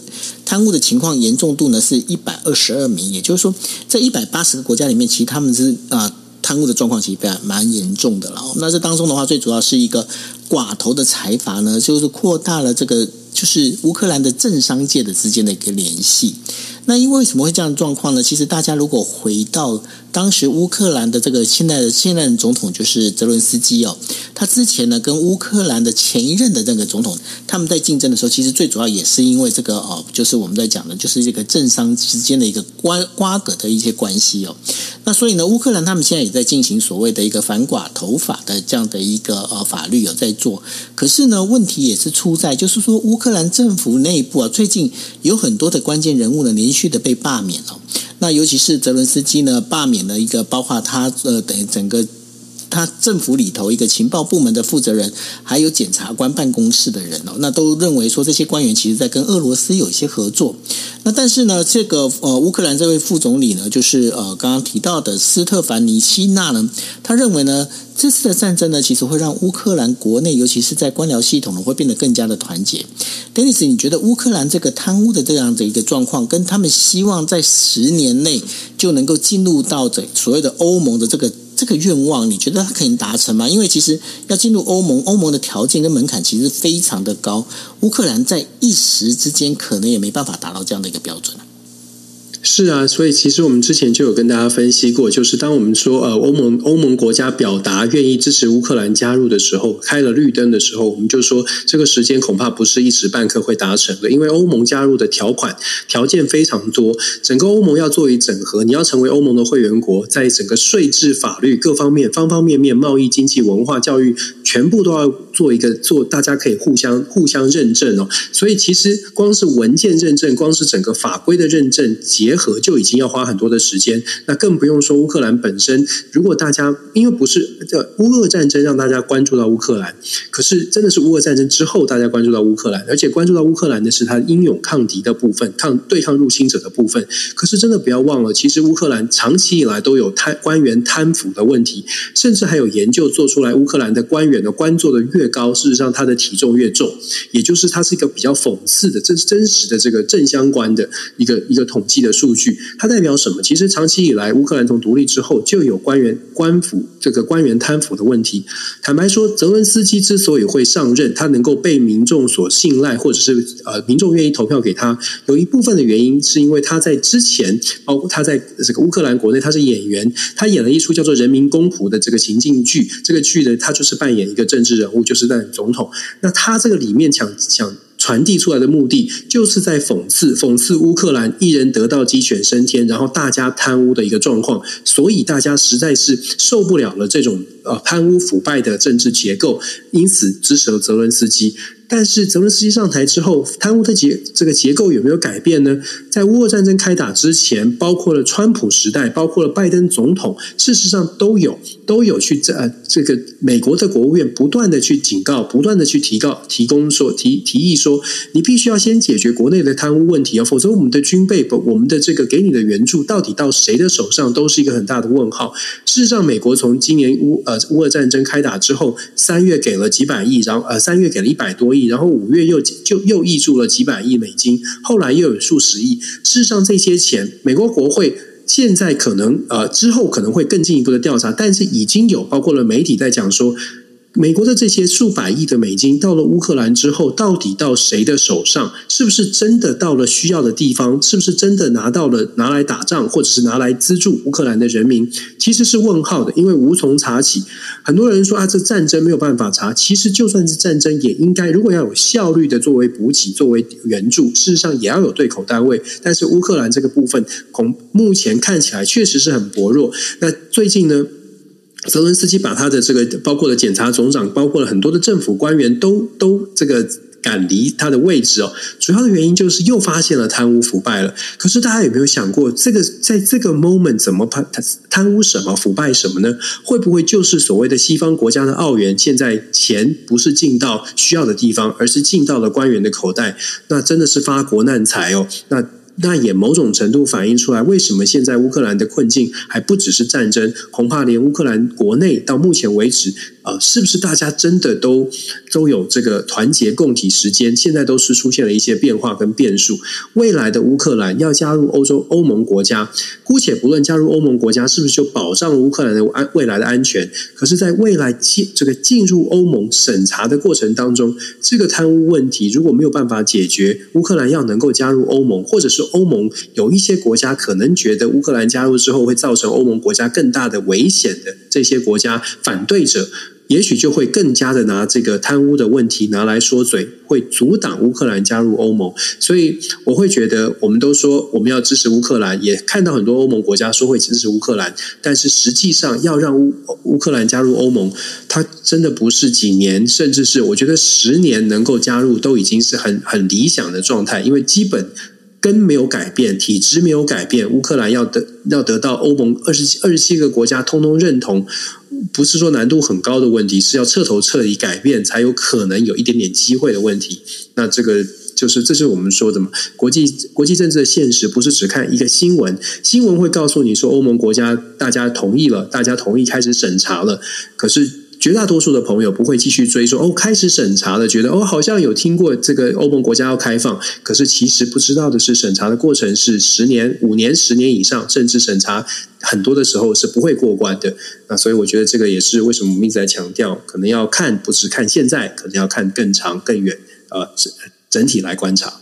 贪污的情况严重度呢是一百二十二名，也就是说，在一百八十个国家里面，其实他们是啊。贪污的状况其实非常蛮严重的了。那这当中的话，最主要是一个寡头的财阀呢，就是扩大了这个就是乌克兰的政商界的之间的一个联系。那因为为什么会这样状况呢？其实大家如果回到当时乌克兰的这个现在的现任总统就是泽伦斯基哦，他之前呢跟乌克兰的前一任的这个总统他们在竞争的时候，其实最主要也是因为这个哦，就是我们在讲的，就是这个政商之间的一个瓜瓜葛的一些关系哦。那所以呢，乌克兰他们现在也在进行所谓的一个反寡头法的这样的一个呃法律有在做。可是呢，问题也是出在就是说乌克兰政府内部啊，最近有很多的关键人物呢连续的被罢免了。那尤其是泽伦斯基呢，罢免了一个包括他呃等于整个他政府里头一个情报部门的负责人，还有检察官办公室的人哦，那都认为说这些官员其实在跟俄罗斯有一些合作。那但是呢，这个呃乌克兰这位副总理呢，就是呃刚刚提到的斯特凡尼希纳呢，他认为呢。这次的战争呢，其实会让乌克兰国内，尤其是在官僚系统呢，会变得更加的团结。Dennis，你觉得乌克兰这个贪污的这样的一个状况，跟他们希望在十年内就能够进入到这所谓的欧盟的这个这个愿望，你觉得他可以达成吗？因为其实要进入欧盟，欧盟的条件跟门槛其实非常的高，乌克兰在一时之间可能也没办法达到这样的一个标准。是啊，所以其实我们之前就有跟大家分析过，就是当我们说呃欧盟欧盟国家表达愿意支持乌克兰加入的时候，开了绿灯的时候，我们就说这个时间恐怕不是一时半刻会达成的，因为欧盟加入的条款条件非常多，整个欧盟要做一整合，你要成为欧盟的会员国，在整个税制、法律各方面、方方面面、贸易、经济、文化、教育，全部都要做一个做，大家可以互相互相认证哦。所以其实光是文件认证，光是整个法规的认证结。结合就已经要花很多的时间，那更不用说乌克兰本身。如果大家因为不是这乌俄战争让大家关注到乌克兰，可是真的是乌俄战争之后大家关注到乌克兰，而且关注到乌克兰的是他英勇抗敌的部分，抗对抗入侵者的部分。可是真的不要忘了，其实乌克兰长期以来都有贪官员贪腐的问题，甚至还有研究做出来，乌克兰的官员的官做的越高，事实上他的体重越重，也就是它是一个比较讽刺的，这是真实的这个正相关的一个一个统计的。数据它代表什么？其实长期以来，乌克兰从独立之后就有官员官腐这个官员贪腐的问题。坦白说，泽文斯基之所以会上任，他能够被民众所信赖，或者是呃民众愿意投票给他，有一部分的原因是因为他在之前，包括他在这个乌克兰国内，他是演员，他演了一出叫做《人民公仆》的这个情境剧。这个剧呢，他就是扮演一个政治人物，就是在总统。那他这个里面讲讲。传递出来的目的，就是在讽刺讽刺乌克兰一人得道鸡犬升天，然后大家贪污的一个状况，所以大家实在是受不了了这种呃贪污腐败的政治结构，因此支持了泽伦斯基。但是泽伦斯基上台之后，贪污的结这个结构有没有改变呢？在乌俄战争开打之前，包括了川普时代，包括了拜登总统，事实上都有都有去这呃这个美国的国务院不断的去警告，不断的去提告提供说提提议说，你必须要先解决国内的贪污问题啊，否则我们的军备不我们的这个给你的援助到底到谁的手上都是一个很大的问号。事实上，美国从今年乌呃乌俄战争开打之后，三月给了几百亿，然后呃三月给了一百多亿。然后五月又就又溢出了几百亿美金，后来又有数十亿。事实上，这些钱，美国国会现在可能呃之后可能会更进一步的调查，但是已经有包括了媒体在讲说。美国的这些数百亿的美金到了乌克兰之后，到底到谁的手上？是不是真的到了需要的地方？是不是真的拿到了拿来打仗，或者是拿来资助乌克兰的人民？其实是问号的，因为无从查起。很多人说啊，这战争没有办法查。其实就算是战争，也应该如果要有效率的作为补给、作为援助，事实上也要有对口单位。但是乌克兰这个部分，从目前看起来确实是很薄弱。那最近呢？泽伦斯基把他的这个包括了检察总长，包括了很多的政府官员都都这个赶离他的位置哦。主要的原因就是又发现了贪污腐败了。可是大家有没有想过，这个在这个 moment 怎么贪贪污什么腐败什么呢？会不会就是所谓的西方国家的澳元？现在钱不是进到需要的地方，而是进到了官员的口袋？那真的是发国难财哦。那。那也某种程度反映出来，为什么现在乌克兰的困境还不只是战争？恐怕连乌克兰国内到目前为止。呃，是不是大家真的都都有这个团结共体时间？现在都是出现了一些变化跟变数。未来的乌克兰要加入欧洲欧盟国家，姑且不论加入欧盟国家是不是就保障乌克兰的安未来的安全，可是，在未来进这个进入欧盟审查的过程当中，这个贪污问题如果没有办法解决，乌克兰要能够加入欧盟，或者是欧盟有一些国家可能觉得乌克兰加入之后会造成欧盟国家更大的危险的这些国家反对者。也许就会更加的拿这个贪污的问题拿来说嘴，会阻挡乌克兰加入欧盟。所以我会觉得，我们都说我们要支持乌克兰，也看到很多欧盟国家说会支持乌克兰，但是实际上要让乌乌克兰加入欧盟，它真的不是几年，甚至是我觉得十年能够加入都已经是很很理想的状态，因为基本根没有改变，体制没有改变，乌克兰要得要得到欧盟二十七二十七个国家通通认同。不是说难度很高的问题，是要彻头彻底改变才有可能有一点点机会的问题。那这个就是，这是我们说的嘛。国际国际政治的现实不是只看一个新闻，新闻会告诉你说欧盟国家大家同意了，大家同意开始审查了，可是。绝大多数的朋友不会继续追说哦，开始审查了，觉得哦，好像有听过这个欧盟国家要开放，可是其实不知道的是，审查的过程是十年、五年、十年以上，甚至审查很多的时候是不会过关的。那所以我觉得这个也是为什么我们一直在强调，可能要看不是看现在，可能要看更长、更远，呃，整整体来观察。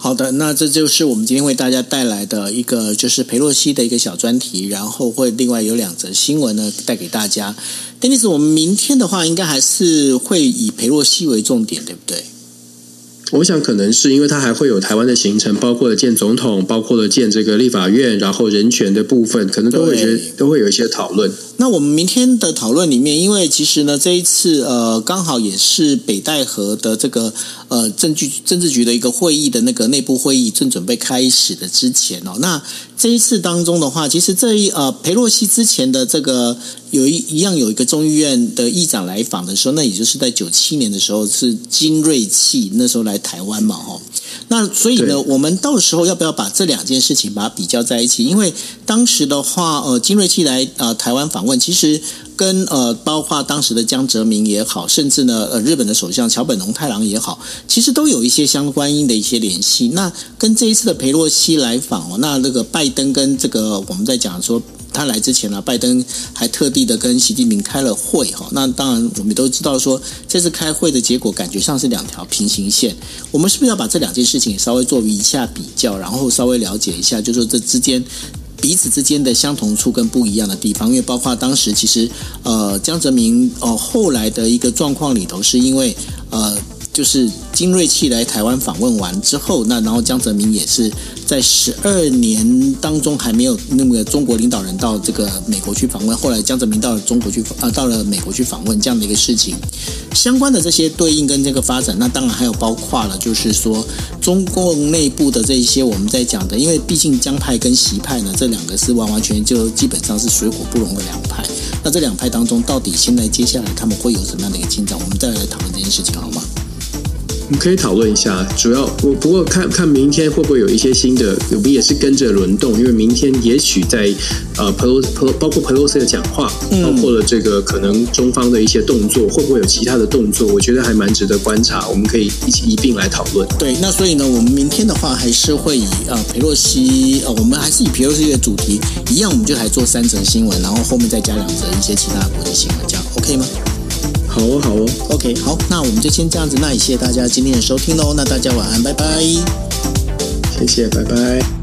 好的，那这就是我们今天为大家带来的一个就是裴洛西的一个小专题，然后会另外有两则新闻呢带给大家。丹尼斯，我们明天的话应该还是会以裴洛西为重点，对不对？我想可能是因为他还会有台湾的行程，包括了见总统，包括了见这个立法院，然后人权的部分，可能都会觉得都会有一些讨论。那我们明天的讨论里面，因为其实呢，这一次呃，刚好也是北戴河的这个呃政局政治局的一个会议的那个内部会议正准备开始的之前哦，那这一次当中的话，其实这一呃裴洛西之前的这个。有一一样有一个众议院的议长来访的时候，那也就是在九七年的时候，是金瑞气那时候来台湾嘛，吼。那所以呢，我们到时候要不要把这两件事情把它比较在一起？因为当时的话，呃，金瑞气来呃台湾访问，其实跟呃包括当时的江泽民也好，甚至呢呃日本的首相桥本龙太郎也好，其实都有一些相关应的一些联系。那跟这一次的裴洛西来访哦，那那个拜登跟这个我们在讲说。他来之前呢，拜登还特地的跟习近平开了会哈。那当然，我们都知道说，这次开会的结果感觉上是两条平行线。我们是不是要把这两件事情稍微做一下比较，然后稍微了解一下，就是说这之间彼此之间的相同处跟不一样的地方？因为包括当时其实呃江泽民哦、呃、后来的一个状况里头，是因为呃。就是金瑞气来台湾访问完之后，那然后江泽民也是在十二年当中还没有那个中国领导人到这个美国去访问，后来江泽民到了中国去啊，到了美国去访问这样的一个事情，相关的这些对应跟这个发展，那当然还有包括了，就是说中共内部的这一些我们在讲的，因为毕竟江派跟习派呢，这两个是完完全就基本上是水火不容的两派。那这两派当中，到底现在接下来他们会有什么样的一个进展？我们再来讨论这件事情好吗？我们可以讨论一下，主要我不过看看明天会不会有一些新的，我们也是跟着轮动，因为明天也许在呃裴洛裴包括佩洛西的讲话，包括了这个可能中方的一些动作，会不会有其他的动作？我觉得还蛮值得观察，我们可以一起一并来讨论。对，那所以呢，我们明天的话还是会以呃佩洛西呃，我们还是以佩洛西的主题一样，我们就来做三则新闻，然后后面再加两则一些其他的国际新闻，这样 OK 吗？好哦，好哦，OK，好，那我们就先这样子，那也谢谢大家今天的收听喽，那大家晚安，拜拜，谢谢，拜拜。